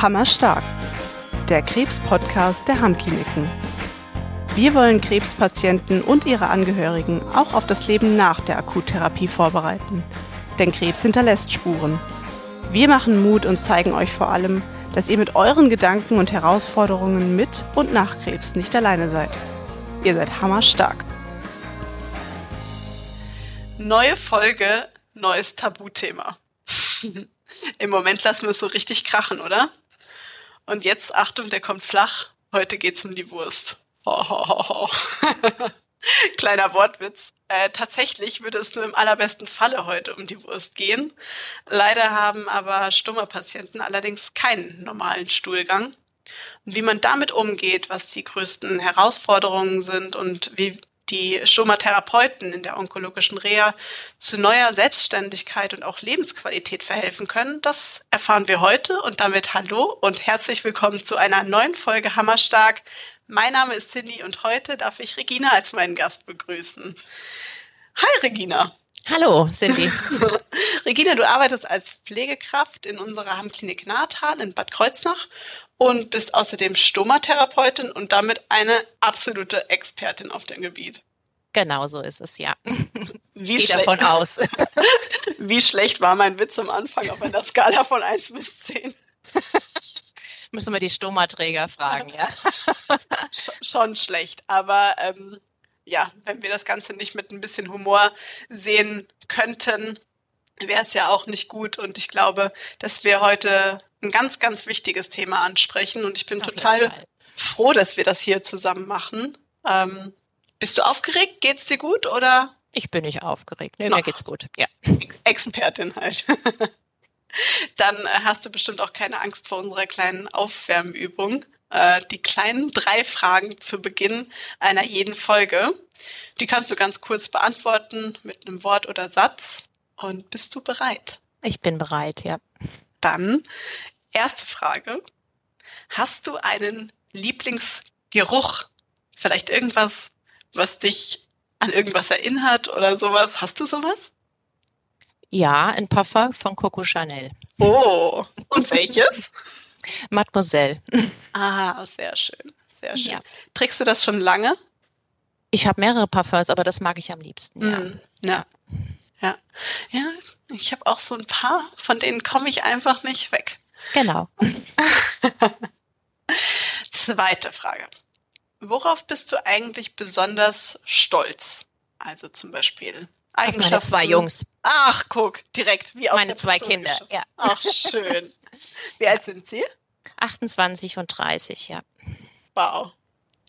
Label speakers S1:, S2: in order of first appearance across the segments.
S1: Hammerstark, der Krebs-Podcast der Hammkliniken. Wir wollen Krebspatienten und ihre Angehörigen auch auf das Leben nach der Akuttherapie vorbereiten. Denn Krebs hinterlässt Spuren. Wir machen Mut und zeigen euch vor allem, dass ihr mit euren Gedanken und Herausforderungen mit und nach Krebs nicht alleine seid. Ihr seid hammerstark. Neue Folge, neues Tabuthema. Im Moment lassen wir es so richtig krachen, oder? Und jetzt, Achtung, der kommt flach. Heute geht's um die Wurst. Ho, ho, ho, ho. Kleiner Wortwitz. Äh, tatsächlich würde es nur im allerbesten Falle heute um die Wurst gehen. Leider haben aber stumme Patienten allerdings keinen normalen Stuhlgang. Und wie man damit umgeht, was die größten Herausforderungen sind und wie die Stomatherapeuten in der onkologischen Reha zu neuer Selbstständigkeit und auch Lebensqualität verhelfen können, das erfahren wir heute und damit hallo und herzlich willkommen zu einer neuen Folge Hammerstark. Mein Name ist Cindy und heute darf ich Regina als meinen Gast begrüßen. Hi Regina.
S2: Hallo, Cindy.
S1: Regina, du arbeitest als Pflegekraft in unserer Hammklinik Nahtal in Bad Kreuznach und bist außerdem Stomatherapeutin und damit eine absolute Expertin auf dem Gebiet.
S2: Genau so ist es, ja.
S1: Wie ich gehe davon aus. Wie schlecht war mein Witz am Anfang auf einer Skala von 1 bis 10?
S2: Müssen wir die Stomaträger fragen, ja.
S1: Schon schlecht, aber ähm, ja, wenn wir das Ganze nicht mit ein bisschen Humor sehen könnten, wäre es ja auch nicht gut. Und ich glaube, dass wir heute ein ganz, ganz wichtiges Thema ansprechen. Und ich bin Auf total froh, dass wir das hier zusammen machen. Ähm, bist du aufgeregt? Geht's dir gut oder?
S2: Ich bin nicht aufgeregt. Nee, mir geht's gut. Ja.
S1: Expertin halt. Dann äh, hast du bestimmt auch keine Angst vor unserer kleinen Aufwärmübung. Äh, die kleinen drei Fragen zu Beginn einer jeden Folge. Die kannst du ganz kurz beantworten mit einem Wort oder Satz. Und bist du bereit?
S2: Ich bin bereit, ja.
S1: Dann erste Frage. Hast du einen Lieblingsgeruch? Vielleicht irgendwas, was dich an irgendwas erinnert oder sowas? Hast du sowas?
S2: Ja, ein Parfum von Coco Chanel.
S1: Oh, und welches?
S2: Mademoiselle.
S1: Ah, sehr schön, sehr schön. Ja. Trägst du das schon lange?
S2: Ich habe mehrere Parfums, aber das mag ich am liebsten, ja.
S1: Mm, ja. Ja, ja, ich habe auch so ein paar, von denen komme ich einfach nicht weg.
S2: Genau.
S1: Zweite Frage. Worauf bist du eigentlich besonders stolz? Also zum Beispiel
S2: Eigenschaften. Auf meine zwei Jungs.
S1: Ach, guck, direkt wie aus
S2: Meine zwei Kinder, ja.
S1: Ach, schön. Wie alt sind sie?
S2: 28 und 30, ja.
S1: Wow.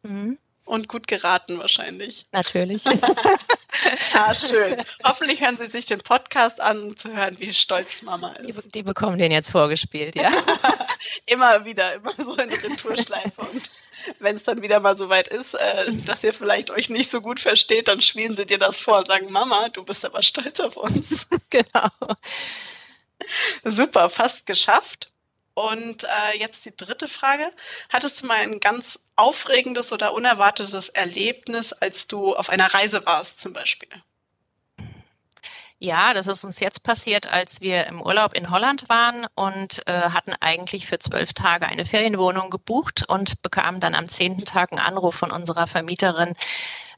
S1: Mhm. Und gut geraten wahrscheinlich.
S2: Natürlich.
S1: ah, schön. Hoffentlich hören Sie sich den Podcast an, um zu hören, wie stolz Mama ist.
S2: Die, die bekommen den jetzt vorgespielt, ja.
S1: immer wieder, immer so in Retourschleife. Und wenn es dann wieder mal so weit ist, äh, dass ihr vielleicht euch nicht so gut versteht, dann spielen sie dir das vor und sagen, Mama, du bist aber stolz auf uns.
S2: genau.
S1: Super, fast geschafft. Und äh, jetzt die dritte Frage. Hattest du mal ein ganz aufregendes oder unerwartetes Erlebnis, als du auf einer Reise warst zum Beispiel?
S2: Ja, das ist uns jetzt passiert, als wir im Urlaub in Holland waren und äh, hatten eigentlich für zwölf Tage eine Ferienwohnung gebucht und bekamen dann am zehnten Tag einen Anruf von unserer Vermieterin,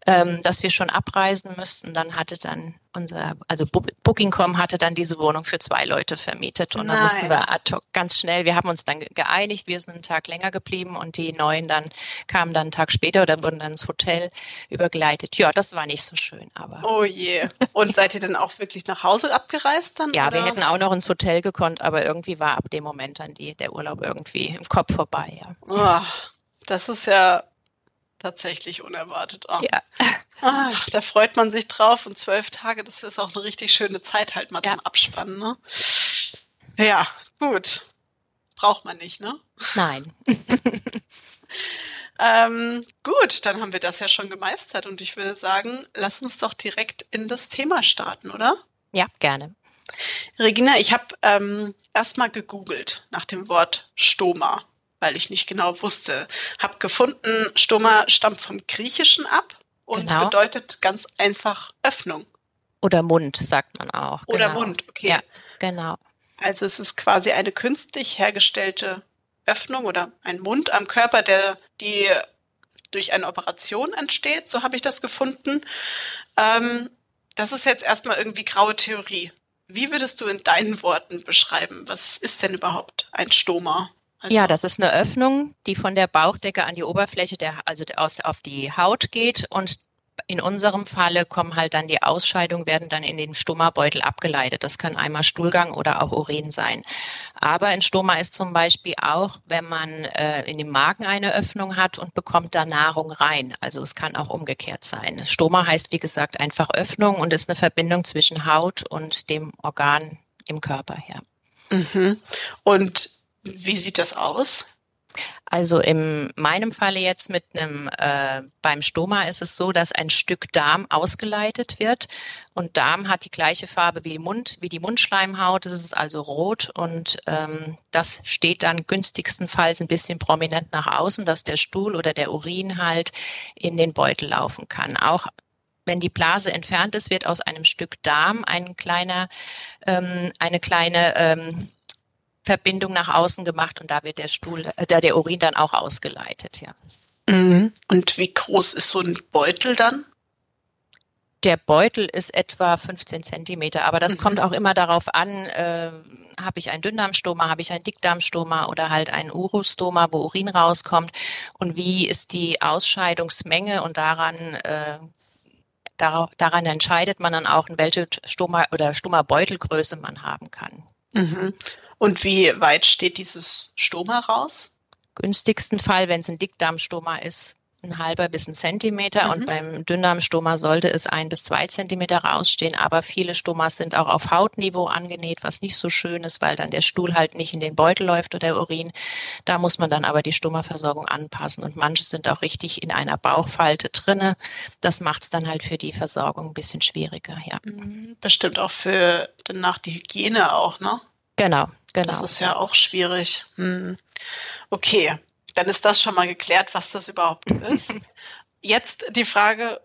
S2: ähm, dass wir schon abreisen müssten. Dann hatte dann unser, also Booking.com hatte dann diese Wohnung für zwei Leute vermietet und dann Nein. mussten wir ad hoc ganz schnell, wir haben uns dann geeinigt, wir sind einen Tag länger geblieben und die neuen dann kamen dann einen Tag später oder wurden dann ins Hotel übergleitet. Ja, das war nicht so schön, aber.
S1: Oh je. Und seid ihr dann auch wirklich nach Hause abgereist dann?
S2: Ja,
S1: oder?
S2: wir hätten auch noch ins Hotel gekonnt, aber irgendwie war ab dem Moment dann die, der Urlaub irgendwie im Kopf vorbei, ja.
S1: Oh, das ist ja tatsächlich unerwartet. Oh.
S2: Ja.
S1: Ach, da freut man sich drauf und zwölf Tage, das ist auch eine richtig schöne Zeit halt mal ja. zum Abspannen. Ne? Ja, gut. Braucht man nicht, ne?
S2: Nein.
S1: ähm, gut, dann haben wir das ja schon gemeistert und ich würde sagen, lass uns doch direkt in das Thema starten, oder?
S2: Ja, gerne.
S1: Regina, ich habe ähm, erstmal gegoogelt nach dem Wort Stoma weil ich nicht genau wusste. Hab gefunden, Stoma stammt vom Griechischen ab und genau. bedeutet ganz einfach Öffnung.
S2: Oder Mund, sagt man auch.
S1: Oder genau. Mund, okay.
S2: Ja, genau.
S1: Also es ist quasi eine künstlich hergestellte Öffnung oder ein Mund am Körper, der die durch eine Operation entsteht. So habe ich das gefunden. Ähm, das ist jetzt erstmal irgendwie graue Theorie. Wie würdest du in deinen Worten beschreiben, was ist denn überhaupt ein Stoma?
S2: Also ja, das ist eine Öffnung, die von der Bauchdecke an die Oberfläche der, also aus, auf die Haut geht und in unserem Falle kommen halt dann die Ausscheidungen, werden dann in den Stomabeutel abgeleitet. Das kann einmal Stuhlgang oder auch Urin sein. Aber ein Stoma ist zum Beispiel auch, wenn man äh, in dem Magen eine Öffnung hat und bekommt da Nahrung rein. Also es kann auch umgekehrt sein. Stoma heißt, wie gesagt, einfach Öffnung und ist eine Verbindung zwischen Haut und dem Organ im Körper her.
S1: Mhm. Und wie sieht das aus?
S2: Also in meinem Falle jetzt mit einem äh, beim Stoma ist es so, dass ein Stück Darm ausgeleitet wird und Darm hat die gleiche Farbe wie Mund, wie die Mundschleimhaut. Es ist also rot und ähm, das steht dann günstigstenfalls ein bisschen prominent nach außen, dass der Stuhl oder der Urin halt in den Beutel laufen kann. Auch wenn die Blase entfernt ist, wird aus einem Stück Darm ein kleiner, ähm, eine kleine ähm, Verbindung nach außen gemacht und da wird der Stuhl, äh, da der Urin dann auch ausgeleitet, ja.
S1: Mhm. Und wie groß ist so ein Beutel dann?
S2: Der Beutel ist etwa 15 Zentimeter, aber das mhm. kommt auch immer darauf an, äh, habe ich einen Dünndarmstoma, habe ich einen Dickdarmstoma oder halt einen Urostoma, wo Urin rauskommt und wie ist die Ausscheidungsmenge und daran äh, daran entscheidet man dann auch, in welche Stoma oder Stoma-Beutelgröße man haben kann.
S1: Mhm. Und wie weit steht dieses Stoma raus?
S2: Günstigsten Fall, wenn es ein Dickdarmstoma ist, ein halber bis ein Zentimeter mhm. und beim Dünndarmstoma sollte es ein bis zwei Zentimeter rausstehen. Aber viele Stomas sind auch auf Hautniveau angenäht, was nicht so schön ist, weil dann der Stuhl halt nicht in den Beutel läuft oder der Urin. Da muss man dann aber die Stomaversorgung anpassen und manche sind auch richtig in einer Bauchfalte drinne. Das macht es dann halt für die Versorgung ein bisschen schwieriger, ja.
S1: Mhm. Bestimmt auch für danach die Hygiene auch, ne?
S2: Genau, genau.
S1: Das ist ja auch schwierig. Hm. Okay, dann ist das schon mal geklärt, was das überhaupt ist. Jetzt die Frage,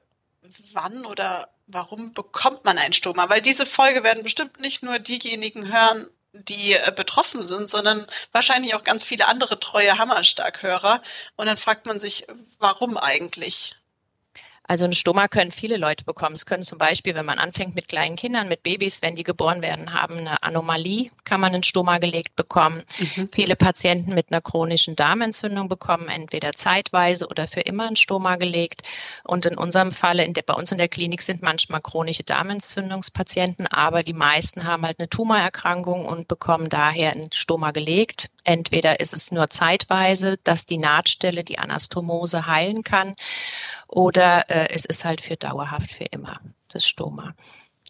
S1: wann oder warum bekommt man ein Stoma? Weil diese Folge werden bestimmt nicht nur diejenigen hören, die äh, betroffen sind, sondern wahrscheinlich auch ganz viele andere treue Hammerstark-Hörer. Und dann fragt man sich, warum eigentlich?
S2: Also ein Stoma können viele Leute bekommen. Es können zum Beispiel, wenn man anfängt mit kleinen Kindern, mit Babys, wenn die geboren werden, haben eine Anomalie, kann man ein Stoma gelegt bekommen. Mhm. Viele Patienten mit einer chronischen Darmentzündung bekommen entweder zeitweise oder für immer ein Stoma gelegt. Und in unserem Falle, in der, bei uns in der Klinik sind manchmal chronische Darmentzündungspatienten, aber die meisten haben halt eine Tumorerkrankung und bekommen daher ein Stoma gelegt. Entweder ist es nur zeitweise, dass die Nahtstelle, die Anastomose heilen kann oder äh, es ist halt für dauerhaft, für immer, das Stoma.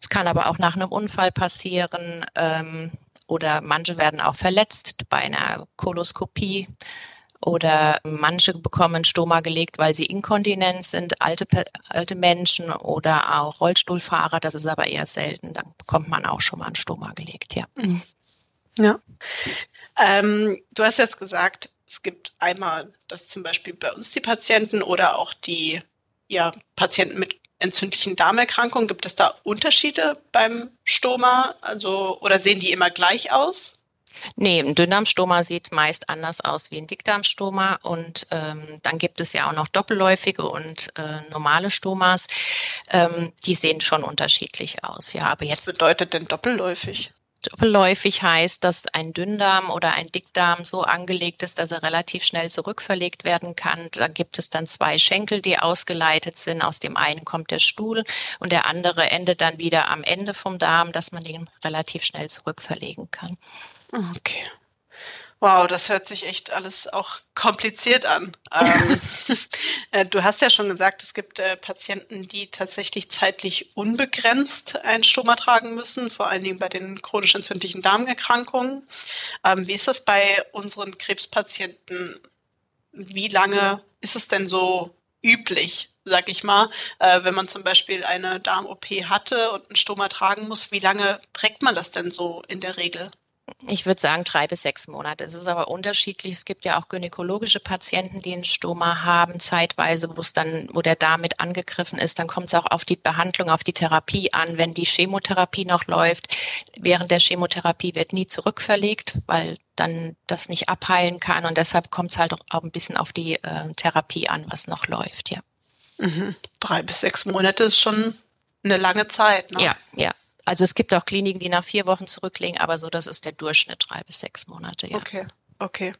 S2: Es kann aber auch nach einem Unfall passieren ähm, oder manche werden auch verletzt bei einer Koloskopie oder manche bekommen Stoma gelegt, weil sie inkontinent sind, alte, alte Menschen oder auch Rollstuhlfahrer, das ist aber eher selten, dann bekommt man auch schon mal ein Stoma gelegt, ja. Mhm.
S1: Ja. Ähm, du hast jetzt gesagt, es gibt einmal, dass zum Beispiel bei uns die Patienten oder auch die ja, Patienten mit entzündlichen Darmerkrankungen, gibt es da Unterschiede beim Stoma? Also, oder sehen die immer gleich aus?
S2: Nee, ein Dünndarmstoma sieht meist anders aus wie ein Dickdarmstoma und ähm, dann gibt es ja auch noch doppelläufige und äh, normale Stomas. Ähm, die sehen schon unterschiedlich aus. Ja, aber jetzt.
S1: Was bedeutet denn doppelläufig?
S2: Doppelläufig heißt, dass ein Dünndarm oder ein Dickdarm so angelegt ist, dass er relativ schnell zurückverlegt werden kann. Da gibt es dann zwei Schenkel, die ausgeleitet sind. Aus dem einen kommt der Stuhl und der andere endet dann wieder am Ende vom Darm, dass man den relativ schnell zurückverlegen kann.
S1: Okay. Wow, das hört sich echt alles auch kompliziert an. ähm, äh, du hast ja schon gesagt, es gibt äh, Patienten, die tatsächlich zeitlich unbegrenzt ein Stoma tragen müssen, vor allen Dingen bei den chronisch entzündlichen Darmerkrankungen. Ähm, wie ist das bei unseren Krebspatienten? Wie lange ist es denn so üblich, sag ich mal, äh, wenn man zum Beispiel eine Darm-OP hatte und ein Stoma tragen muss? Wie lange trägt man das denn so in der Regel?
S2: Ich würde sagen drei bis sechs Monate. Es ist aber unterschiedlich. Es gibt ja auch gynäkologische Patienten, die einen Stoma haben, zeitweise, wo es dann, wo der Darm mit angegriffen ist. Dann kommt es auch auf die Behandlung, auf die Therapie an. Wenn die Chemotherapie noch läuft, während der Chemotherapie wird nie zurückverlegt, weil dann das nicht abheilen kann. Und deshalb kommt es halt auch ein bisschen auf die äh, Therapie an, was noch läuft, ja.
S1: Mhm. Drei bis sechs Monate ist schon eine lange Zeit, ne?
S2: Ja, ja. Also es gibt auch Kliniken, die nach vier Wochen zurücklegen, aber so, das ist der Durchschnitt, drei bis sechs Monate, ja.
S1: Okay, okay.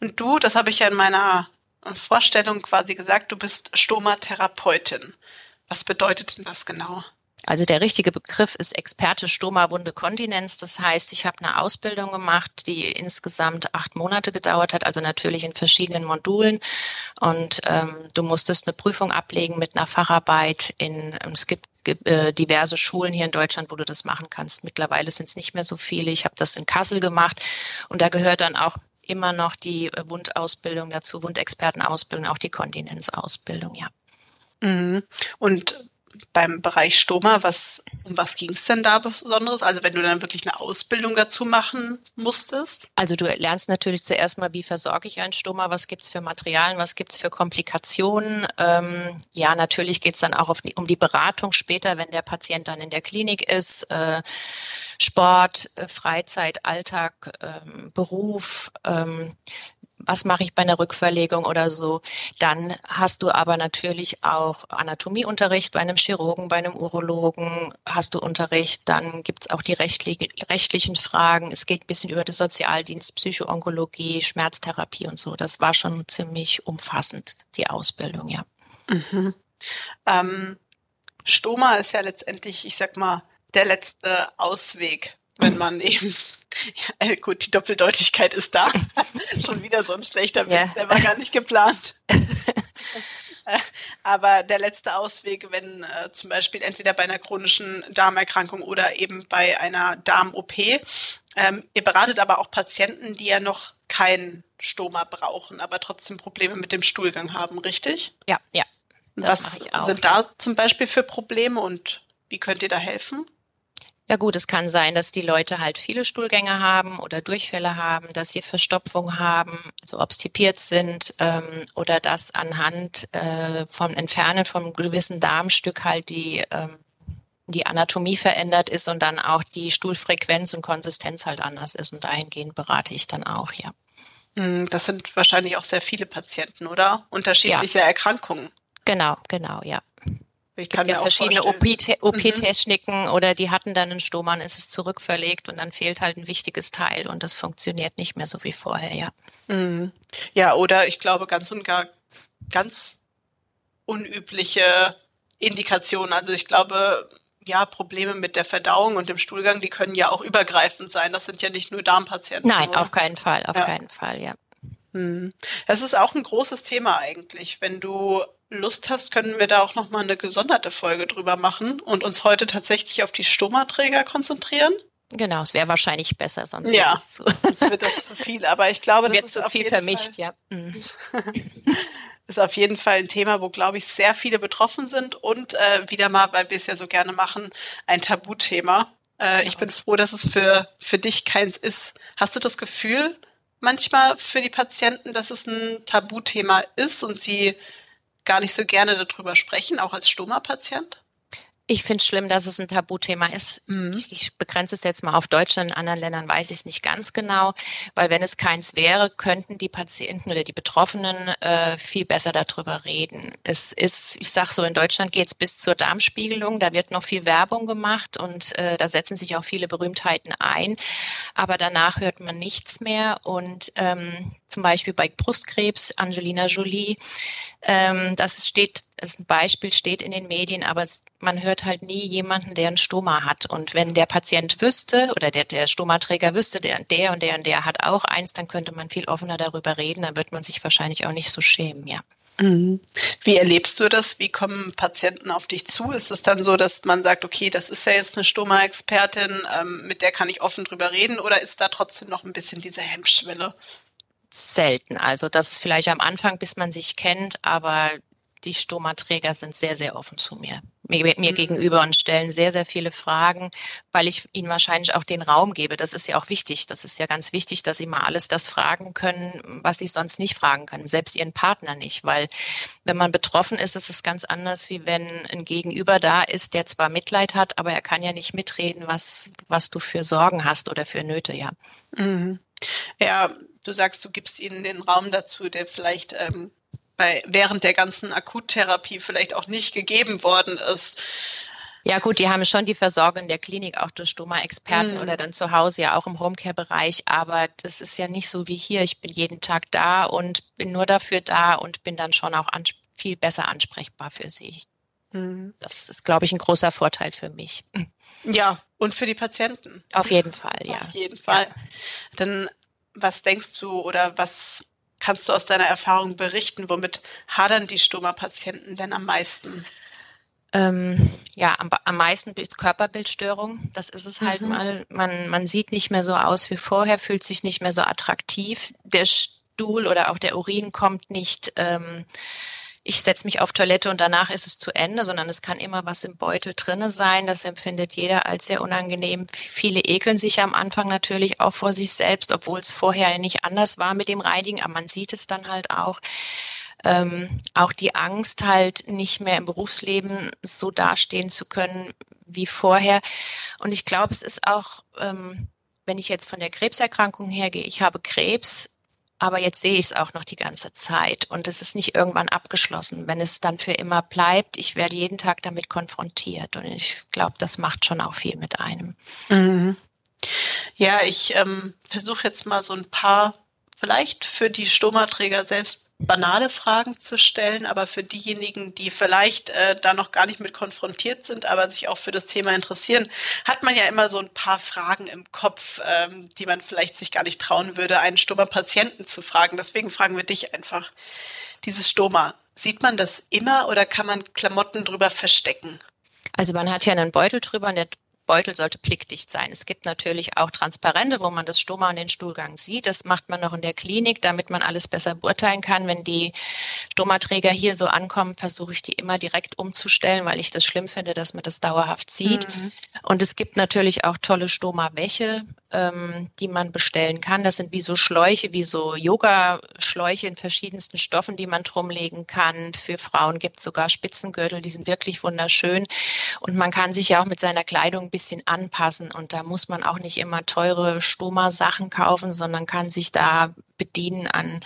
S1: Und du, das habe ich ja in meiner Vorstellung quasi gesagt, du bist Stomatherapeutin. Was bedeutet denn das genau?
S2: Also der richtige Begriff ist Experte Stoma-Wunde Kontinenz. Das heißt, ich habe eine Ausbildung gemacht, die insgesamt acht Monate gedauert hat, also natürlich in verschiedenen Modulen. Und ähm, du musstest eine Prüfung ablegen mit einer Facharbeit. In, es gibt äh, diverse Schulen hier in Deutschland, wo du das machen kannst. Mittlerweile sind es nicht mehr so viele. Ich habe das in Kassel gemacht und da gehört dann auch immer noch die Wundausbildung dazu, Wundexpertenausbildung, auch die Kontinenzausbildung, ja.
S1: Mhm. Und beim Bereich Stoma, was, um was ging es denn da Besonderes? Also wenn du dann wirklich eine Ausbildung dazu machen musstest?
S2: Also du lernst natürlich zuerst mal, wie versorge ich einen Stoma, was gibt's für Materialien, was gibt's für Komplikationen. Ähm, ja, natürlich geht's dann auch die, um die Beratung später, wenn der Patient dann in der Klinik ist. Äh, Sport, äh, Freizeit, Alltag, ähm, Beruf. Ähm, was mache ich bei einer Rückverlegung oder so. Dann hast du aber natürlich auch Anatomieunterricht bei einem Chirurgen, bei einem Urologen hast du Unterricht. Dann gibt's auch die rechtlichen, rechtlichen Fragen. Es geht ein bisschen über den Sozialdienst, Psychoonkologie, Schmerztherapie und so. Das war schon ziemlich umfassend, die Ausbildung, ja.
S1: Mhm. Ähm, Stoma ist ja letztendlich, ich sag mal, der letzte Ausweg, wenn man eben ja, gut, die Doppeldeutigkeit ist da. Schon wieder so ein schlechter Witz, der war gar nicht geplant. Aber der letzte Ausweg, wenn äh, zum Beispiel entweder bei einer chronischen Darmerkrankung oder eben bei einer Darm-OP, ähm, ihr beratet aber auch Patienten, die ja noch kein Stoma brauchen, aber trotzdem Probleme mit dem Stuhlgang haben, richtig?
S2: Ja, ja.
S1: Was sind da zum Beispiel für Probleme und wie könnt ihr da helfen?
S2: Ja gut, es kann sein, dass die Leute halt viele Stuhlgänge haben oder Durchfälle haben, dass sie Verstopfung haben, also obstipiert sind ähm, oder dass anhand äh, vom Entfernen vom gewissen Darmstück halt die ähm, die Anatomie verändert ist und dann auch die Stuhlfrequenz und Konsistenz halt anders ist und dahingehend berate ich dann auch, ja.
S1: Hm, das sind wahrscheinlich auch sehr viele Patienten, oder? Unterschiedliche ja. Erkrankungen.
S2: Genau, genau, ja.
S1: Ich kann
S2: ja verschiedene OP-Techniken mhm. oder die hatten dann einen Stomann, ist es zurückverlegt und dann fehlt halt ein wichtiges Teil und das funktioniert nicht mehr so wie vorher, ja.
S1: Mhm. Ja, oder ich glaube ganz und gar ganz unübliche Indikationen. Also ich glaube, ja, Probleme mit der Verdauung und dem Stuhlgang, die können ja auch übergreifend sein. Das sind ja nicht nur Darmpatienten.
S2: Nein, oder? auf keinen Fall, auf ja. keinen Fall, ja.
S1: Mhm. Das ist auch ein großes Thema eigentlich. Wenn du Lust hast, können wir da auch nochmal eine gesonderte Folge drüber machen und uns heute tatsächlich auf die Stomaträger konzentrieren.
S2: Genau, es wäre wahrscheinlich besser, sonst
S1: ja, wird es zu. sonst wird das zu viel. Aber ich glaube, das
S2: wird
S1: ist
S2: zu viel vermischt, Fall, ja. Mhm.
S1: ist auf jeden Fall ein Thema, wo, glaube ich, sehr viele betroffen sind und äh, wieder mal, weil wir es ja so gerne machen, ein Tabuthema. Äh, ja. Ich bin froh, dass es für, für dich keins ist. Hast du das Gefühl manchmal für die Patienten, dass es ein Tabuthema ist und sie gar nicht so gerne darüber sprechen, auch als Stoma-Patient?
S2: Ich finde es schlimm, dass es ein Tabuthema ist. Mhm. Ich, ich, begrenze es jetzt mal auf Deutschland. In anderen Ländern weiß ich es nicht ganz genau, weil wenn es keins wäre, könnten die Patienten oder die Betroffenen äh, viel besser darüber reden. Es ist, ich sage so, in Deutschland geht es bis zur Darmspiegelung. Da wird noch viel Werbung gemacht und äh, da setzen sich auch viele Berühmtheiten ein. Aber danach hört man nichts mehr und ähm, zum Beispiel bei Brustkrebs, Angelina Jolie. Ähm, das steht, ist ein Beispiel, steht in den Medien, aber man hört halt nie jemanden, der einen Stoma hat. Und wenn der Patient wüsste oder der, der Stomaträger wüsste, der, der und der und der hat auch eins, dann könnte man viel offener darüber reden, dann wird man sich wahrscheinlich auch nicht so schämen, ja.
S1: Mhm. Wie erlebst du das? Wie kommen Patienten auf dich zu? Ist es dann so, dass man sagt, okay, das ist ja jetzt eine Stoma-Expertin, ähm, mit der kann ich offen drüber reden, oder ist da trotzdem noch ein bisschen diese Hemmschwelle?
S2: Selten. Also das ist vielleicht am Anfang, bis man sich kennt, aber die Stomaträger sind sehr, sehr offen zu mir, mir, mir mhm. gegenüber und stellen sehr, sehr viele Fragen, weil ich ihnen wahrscheinlich auch den Raum gebe. Das ist ja auch wichtig. Das ist ja ganz wichtig, dass sie mal alles das fragen können, was sie sonst nicht fragen können, selbst ihren Partner nicht. Weil wenn man betroffen ist, ist es ganz anders, wie wenn ein Gegenüber da ist, der zwar Mitleid hat, aber er kann ja nicht mitreden, was, was du für Sorgen hast oder für Nöte, ja.
S1: Mhm. Ja, du sagst, du gibst ihnen den Raum dazu, der vielleicht ähm, bei während der ganzen Akuttherapie vielleicht auch nicht gegeben worden ist.
S2: Ja gut, die haben schon die Versorgung in der Klinik auch durch Stoma-Experten mm. oder dann zu Hause ja auch im Homecare-Bereich, aber das ist ja nicht so wie hier. Ich bin jeden Tag da und bin nur dafür da und bin dann schon auch viel besser ansprechbar für sie. Mm. Das ist, glaube ich, ein großer Vorteil für mich.
S1: Ja, und für die Patienten.
S2: Auf jeden Fall, ja.
S1: Auf jeden Fall. Ja. Dann, was denkst du oder was kannst du aus deiner Erfahrung berichten? Womit hadern die Stoma-Patienten denn am meisten?
S2: ähm, ja, am, am meisten Körperbildstörung. Das ist es halt mhm. mal. Man, man sieht nicht mehr so aus wie vorher, fühlt sich nicht mehr so attraktiv. Der Stuhl oder auch der Urin kommt nicht. Ähm, ich setze mich auf Toilette und danach ist es zu Ende, sondern es kann immer was im Beutel drinne sein. Das empfindet jeder als sehr unangenehm. Viele ekeln sich am Anfang natürlich auch vor sich selbst, obwohl es vorher nicht anders war mit dem Reinigen, aber man sieht es dann halt auch ähm, auch die Angst halt nicht mehr im Berufsleben so dastehen zu können wie vorher. Und ich glaube, es ist auch, ähm, wenn ich jetzt von der Krebserkrankung hergehe, ich habe Krebs, aber jetzt sehe ich es auch noch die ganze Zeit und es ist nicht irgendwann abgeschlossen. Wenn es dann für immer bleibt, ich werde jeden Tag damit konfrontiert und ich glaube, das macht schon auch viel mit einem.
S1: Mhm. Ja, ich ähm, versuche jetzt mal so ein paar, vielleicht für die Stomaträger selbst banale Fragen zu stellen, aber für diejenigen, die vielleicht äh, da noch gar nicht mit konfrontiert sind, aber sich auch für das Thema interessieren, hat man ja immer so ein paar Fragen im Kopf, ähm, die man vielleicht sich gar nicht trauen würde, einen Stoma-Patienten zu fragen. Deswegen fragen wir dich einfach. Dieses Stoma, sieht man das immer oder kann man Klamotten drüber verstecken?
S2: Also man hat ja einen Beutel drüber und der Beutel sollte blickdicht sein. Es gibt natürlich auch Transparente, wo man das Stoma und den Stuhlgang sieht. Das macht man noch in der Klinik, damit man alles besser beurteilen kann. Wenn die Stomaträger hier so ankommen, versuche ich die immer direkt umzustellen, weil ich das schlimm finde, dass man das dauerhaft sieht. Mhm. Und es gibt natürlich auch tolle Stoma-Wäsche, ähm, die man bestellen kann. Das sind wie so Schläuche, wie so Yoga-Schläuche in verschiedensten Stoffen, die man drumlegen kann. Für Frauen gibt es sogar Spitzengürtel, die sind wirklich wunderschön. Und man kann sich ja auch mit seiner Kleidung bisschen anpassen und da muss man auch nicht immer teure Stoma-Sachen kaufen, sondern kann sich da bedienen an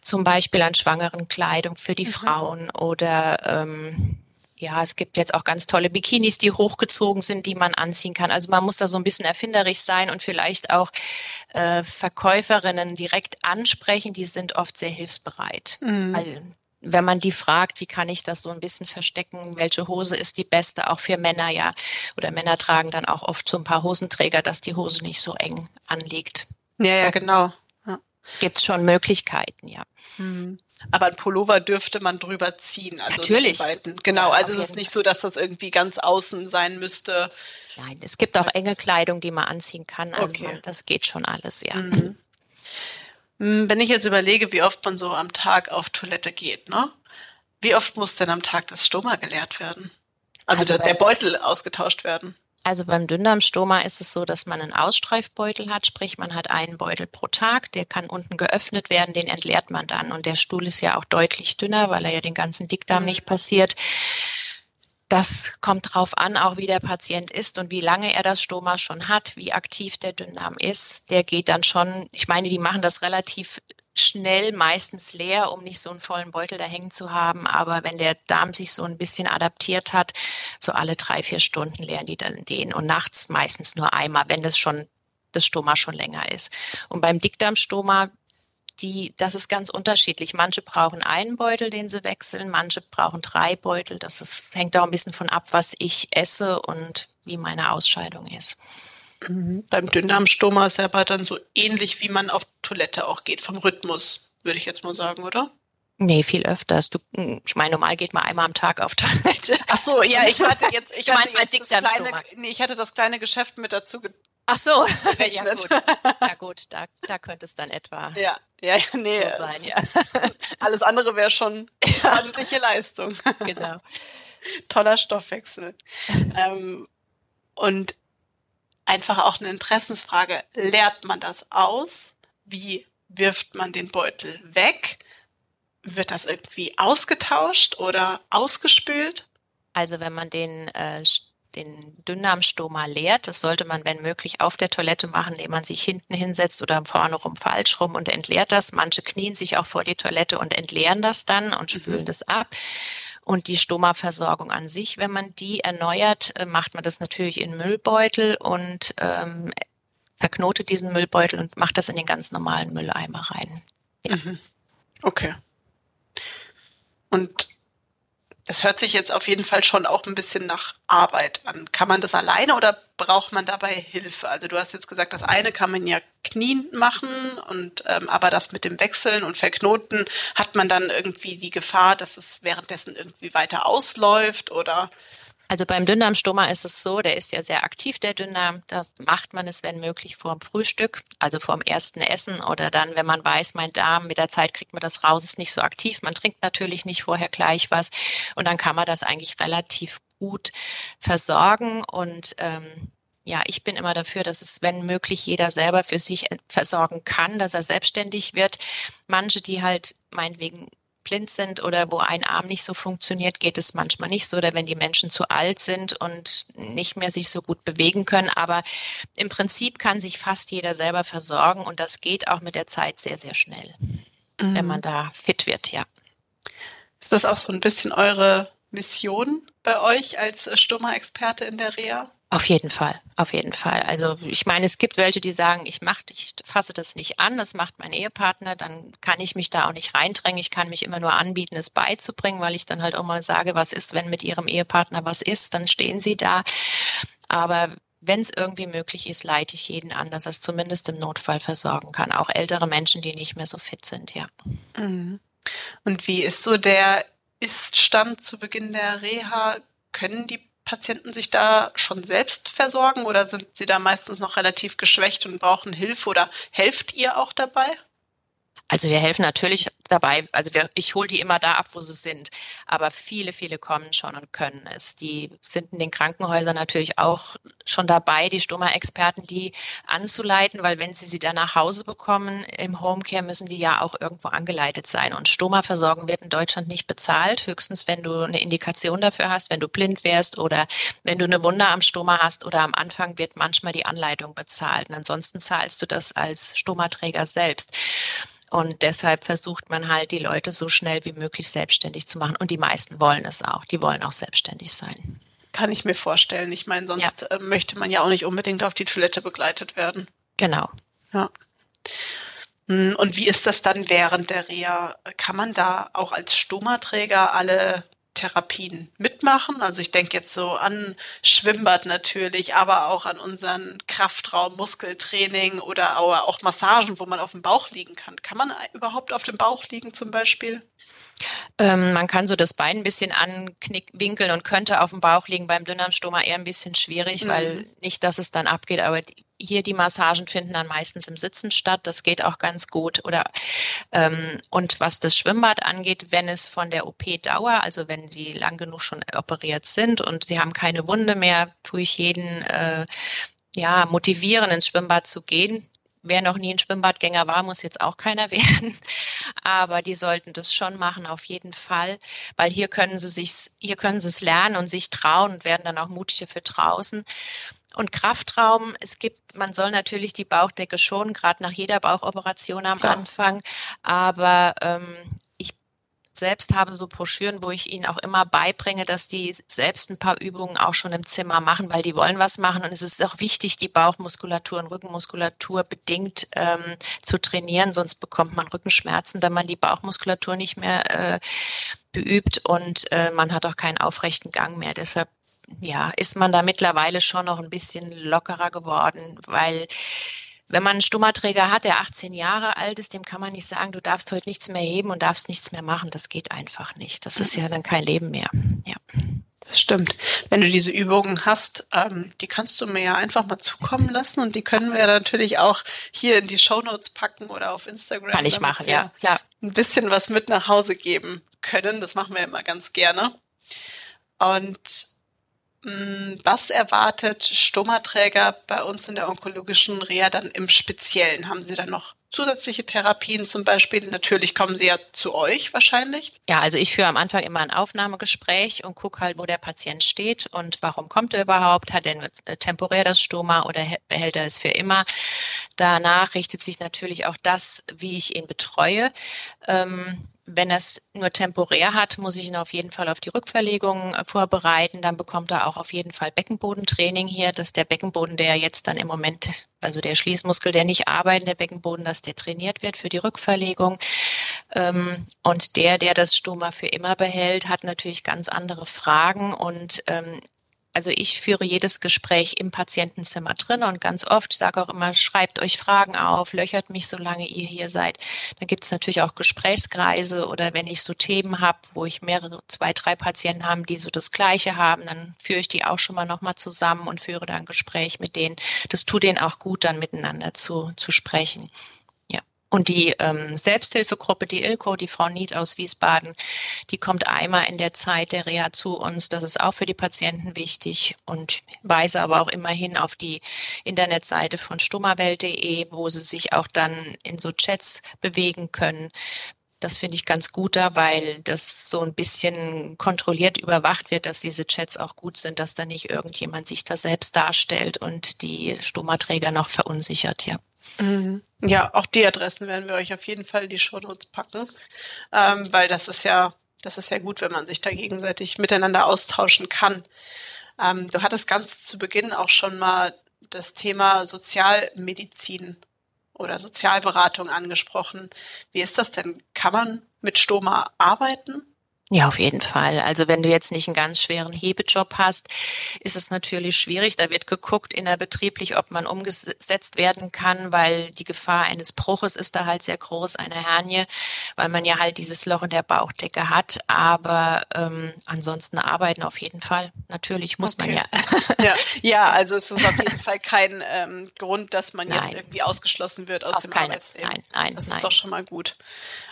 S2: zum Beispiel an schwangeren Kleidung für die mhm. Frauen oder ähm, ja, es gibt jetzt auch ganz tolle Bikinis, die hochgezogen sind, die man anziehen kann. Also man muss da so ein bisschen erfinderisch sein und vielleicht auch äh, Verkäuferinnen direkt ansprechen. Die sind oft sehr hilfsbereit. Mhm. Weil wenn man die fragt, wie kann ich das so ein bisschen verstecken, welche Hose ist die beste, auch für Männer ja, oder Männer tragen dann auch oft so ein paar Hosenträger, dass die Hose nicht so eng anliegt.
S1: Ja, ja, genau.
S2: Ja. Gibt schon Möglichkeiten, ja.
S1: Mhm. Aber ein Pullover dürfte man drüber ziehen. Also
S2: Natürlich.
S1: Genau, also es ist nicht so, dass das irgendwie ganz außen sein müsste.
S2: Nein, es gibt auch enge Kleidung, die man anziehen kann. Also okay. das geht schon alles, ja. Mhm.
S1: Hm, wenn ich jetzt überlege, wie oft man so am Tag auf Toilette geht, ne? Wie oft muss denn am Tag das Stoma geleert werden? Also, also der, der Beutel ausgetauscht werden?
S2: Also beim Dünndarmstoma ist es so, dass man einen Ausstreifbeutel hat, sprich man hat einen Beutel pro Tag, der kann unten geöffnet werden, den entleert man dann und der Stuhl ist ja auch deutlich dünner, weil er ja den ganzen Dickdarm mhm. nicht passiert. Das kommt drauf an, auch wie der Patient ist und wie lange er das Stoma schon hat, wie aktiv der Dünndarm ist. Der geht dann schon, ich meine, die machen das relativ schnell meistens leer, um nicht so einen vollen Beutel da hängen zu haben. Aber wenn der Darm sich so ein bisschen adaptiert hat, so alle drei, vier Stunden leeren die dann den und nachts meistens nur einmal, wenn das schon das Stoma schon länger ist. Und beim Dickdarmstoma, die, das ist ganz unterschiedlich. Manche brauchen einen Beutel, den sie wechseln, manche brauchen drei Beutel. Das ist, hängt auch ein bisschen von ab, was ich esse und wie meine Ausscheidung ist.
S1: Mhm. Beim Dünndarmstoma ist er aber dann so ähnlich, wie man auf Toilette auch geht, vom Rhythmus, würde ich jetzt mal sagen, oder?
S2: Nee, viel öfters. Du, ich meine, normal geht man einmal am Tag auf Toilette.
S1: Ach so, ja, ich hatte jetzt, ich hatte jetzt das kleine, nee, ich hatte das kleine Geschäft mit dazu
S2: Ach so, ja gut. Ja gut, da, da könnte es dann etwa
S1: ja, ja, nee, so sein. Ja. Alles andere wäre schon ordentliche Leistung.
S2: Genau.
S1: Toller Stoffwechsel. ähm, und einfach auch eine Interessensfrage. Leert man das aus? Wie wirft man den Beutel weg? Wird das irgendwie ausgetauscht oder ausgespült?
S2: Also wenn man den, äh, den Dünndarmstoma leert. Das sollte man, wenn möglich, auf der Toilette machen, indem man sich hinten hinsetzt oder vorne rum falsch rum und entleert das. Manche knien sich auch vor die Toilette und entleeren das dann und spülen mhm. das ab. Und die Stoma-Versorgung an sich, wenn man die erneuert, äh, macht man das natürlich in Müllbeutel und ähm, verknotet diesen Müllbeutel und macht das in den ganz normalen Mülleimer rein.
S1: Ja. Mhm. Okay. Und es hört sich jetzt auf jeden Fall schon auch ein bisschen nach Arbeit an. Kann man das alleine oder braucht man dabei Hilfe? Also du hast jetzt gesagt, das eine kann man ja kniend machen und ähm, aber das mit dem Wechseln und Verknoten hat man dann irgendwie die Gefahr, dass es währenddessen irgendwie weiter ausläuft oder
S2: also beim Dünndarmstoma ist es so, der ist ja sehr aktiv, der Dünndarm. Das macht man es, wenn möglich, vor dem Frühstück, also vor dem ersten Essen oder dann, wenn man weiß, mein Darm, mit der Zeit kriegt man das raus, ist nicht so aktiv. Man trinkt natürlich nicht vorher gleich was und dann kann man das eigentlich relativ gut versorgen und ähm, ja, ich bin immer dafür, dass es, wenn möglich, jeder selber für sich versorgen kann, dass er selbstständig wird. Manche, die halt meinetwegen blind sind oder wo ein Arm nicht so funktioniert, geht es manchmal nicht so. Oder wenn die Menschen zu alt sind und nicht mehr sich so gut bewegen können. Aber im Prinzip kann sich fast jeder selber versorgen und das geht auch mit der Zeit sehr, sehr schnell, mhm. wenn man da fit wird, ja.
S1: Ist das auch so ein bisschen eure Mission bei euch als Stoma-Experte in der Reha?
S2: Auf jeden Fall, auf jeden Fall. Also ich meine, es gibt welche, die sagen, ich mach, ich fasse das nicht an, das macht mein Ehepartner, dann kann ich mich da auch nicht reindrängen. Ich kann mich immer nur anbieten, es beizubringen, weil ich dann halt auch mal sage, was ist, wenn mit ihrem Ehepartner was ist, dann stehen sie da. Aber wenn es irgendwie möglich ist, leite ich jeden an, dass er es zumindest im Notfall versorgen kann. Auch ältere Menschen, die nicht mehr so fit sind, ja.
S1: Mhm. Und wie ist so der Ist-Stand zu Beginn der Reha? Können die Patienten sich da schon selbst versorgen oder sind sie da meistens noch relativ geschwächt und brauchen Hilfe oder helft ihr auch dabei?
S2: Also wir helfen natürlich dabei, also wir, ich hole die immer da ab, wo sie sind. Aber viele, viele kommen schon und können es. Die sind in den Krankenhäusern natürlich auch schon dabei, die Stoma-Experten, die anzuleiten, weil wenn sie sie dann nach Hause bekommen im Homecare, müssen die ja auch irgendwo angeleitet sein. Und Stoma-Versorgung wird in Deutschland nicht bezahlt, höchstens wenn du eine Indikation dafür hast, wenn du blind wärst oder wenn du eine Wunde am Stoma hast oder am Anfang wird manchmal die Anleitung bezahlt. Und ansonsten zahlst du das als Stomaträger selbst. Und deshalb versucht man halt, die Leute so schnell wie möglich selbstständig zu machen. Und die meisten wollen es auch. Die wollen auch selbstständig sein.
S1: Kann ich mir vorstellen. Ich meine, sonst ja. Äh, möchte man ja auch nicht unbedingt auf die Toilette begleitet werden.
S2: Genau.
S1: Ja. Hm, und wie ist das dann während der Reha? Kann man da auch als Stomaträger alle Therapien mitmachen. Also ich denke jetzt so an Schwimmbad natürlich, aber auch an unseren Kraftraum, Muskeltraining oder auch Massagen, wo man auf dem Bauch liegen kann. Kann man überhaupt auf dem Bauch liegen zum Beispiel?
S2: Ähm, man kann so das Bein ein bisschen anwinkeln und könnte auf dem Bauch liegen. Beim Dünndarmstoma eher ein bisschen schwierig, mhm. weil nicht, dass es dann abgeht, aber hier die Massagen finden dann meistens im Sitzen statt. Das geht auch ganz gut. Oder ähm, und was das Schwimmbad angeht, wenn es von der OP-Dauer, also wenn sie lang genug schon operiert sind und sie haben keine Wunde mehr, tue ich jeden äh, ja motivieren, ins Schwimmbad zu gehen. Wer noch nie ein Schwimmbadgänger war, muss jetzt auch keiner werden. Aber die sollten das schon machen, auf jeden Fall. Weil hier können sie sich, hier können sie es lernen und sich trauen und werden dann auch mutiger für draußen. Und Kraftraum, es gibt, man soll natürlich die Bauchdecke schonen, gerade nach jeder Bauchoperation am Klar. Anfang. Aber ähm, ich selbst habe so Broschüren, wo ich ihnen auch immer beibringe, dass die selbst ein paar Übungen auch schon im Zimmer machen, weil die wollen was machen. Und es ist auch wichtig, die Bauchmuskulatur und Rückenmuskulatur bedingt ähm, zu trainieren, sonst bekommt man Rückenschmerzen, wenn man die Bauchmuskulatur nicht mehr äh, beübt und äh, man hat auch keinen aufrechten Gang mehr. Deshalb ja, ist man da mittlerweile schon noch ein bisschen lockerer geworden, weil wenn man einen Stummerträger hat, der 18 Jahre alt ist, dem kann man nicht sagen, du darfst heute nichts mehr heben und darfst nichts mehr machen. Das geht einfach nicht. Das ist ja dann kein Leben mehr. Ja.
S1: Das stimmt. Wenn du diese Übungen hast, ähm, die kannst du mir ja einfach mal zukommen lassen und die können wir natürlich auch hier in die Show Notes packen oder auf Instagram.
S2: Kann ich machen, ja, klar.
S1: Ein bisschen was mit nach Hause geben können. Das machen wir immer ganz gerne. Und was erwartet Stomaträger bei uns in der onkologischen Reha dann im Speziellen? Haben Sie da noch zusätzliche Therapien zum Beispiel? Natürlich kommen sie ja zu euch wahrscheinlich.
S2: Ja, also ich führe am Anfang immer ein Aufnahmegespräch und gucke halt, wo der Patient steht und warum kommt er überhaupt? Hat er äh, temporär das Stoma oder behält er es für immer? Danach richtet sich natürlich auch das, wie ich ihn betreue. Ähm, wenn er es nur temporär hat, muss ich ihn auf jeden Fall auf die Rückverlegung äh, vorbereiten. Dann bekommt er auch auf jeden Fall Beckenbodentraining hier, dass der Beckenboden, der jetzt dann im Moment, also der Schließmuskel, der nicht arbeitet, der Beckenboden, dass der trainiert wird für die Rückverlegung. Ähm, und der, der das Stoma für immer behält, hat natürlich ganz andere Fragen und ähm, also ich führe jedes Gespräch im Patientenzimmer drin und ganz oft sage auch immer, schreibt euch Fragen auf, löchert mich, solange ihr hier seid. Dann gibt es natürlich auch Gesprächskreise oder wenn ich so Themen habe, wo ich mehrere, zwei, drei Patienten haben, die so das Gleiche haben, dann führe ich die auch schon mal nochmal zusammen und führe dann ein Gespräch mit denen. Das tut denen auch gut, dann miteinander zu, zu sprechen. Und die ähm, Selbsthilfegruppe, die Ilko, die Frau Nied aus Wiesbaden, die kommt einmal in der Zeit der Reha zu uns. Das ist auch für die Patienten wichtig und weise aber auch immerhin auf die Internetseite von stummawelt.de, wo sie sich auch dann in so Chats bewegen können. Das finde ich ganz gut da, weil das so ein bisschen kontrolliert überwacht wird, dass diese Chats auch gut sind, dass da nicht irgendjemand sich da selbst darstellt und die Stummaträger noch verunsichert, ja.
S1: Mhm. Ja, auch die Adressen werden wir euch auf jeden Fall in die Show Notes packen, ähm, weil das ist ja, das ist ja gut, wenn man sich da gegenseitig miteinander austauschen kann. Ähm, du hattest ganz zu Beginn auch schon mal das Thema Sozialmedizin oder Sozialberatung angesprochen. Wie ist das denn? Kann man mit Stoma arbeiten?
S2: Ja, auf jeden Fall. Also wenn du jetzt nicht einen ganz schweren Hebejob hast, ist es natürlich schwierig. Da wird geguckt innerbetrieblich, ob man umgesetzt werden kann, weil die Gefahr eines Bruches ist da halt sehr groß, eine Hernie, weil man ja halt dieses Loch in der Bauchdecke hat. Aber ähm, ansonsten arbeiten auf jeden Fall. Natürlich muss okay. man ja.
S1: ja. Ja, also es ist auf jeden Fall kein ähm, Grund, dass man nein. jetzt irgendwie ausgeschlossen wird aus auf dem keine, Arbeitsleben. Nein, nein, das nein. ist doch schon mal gut.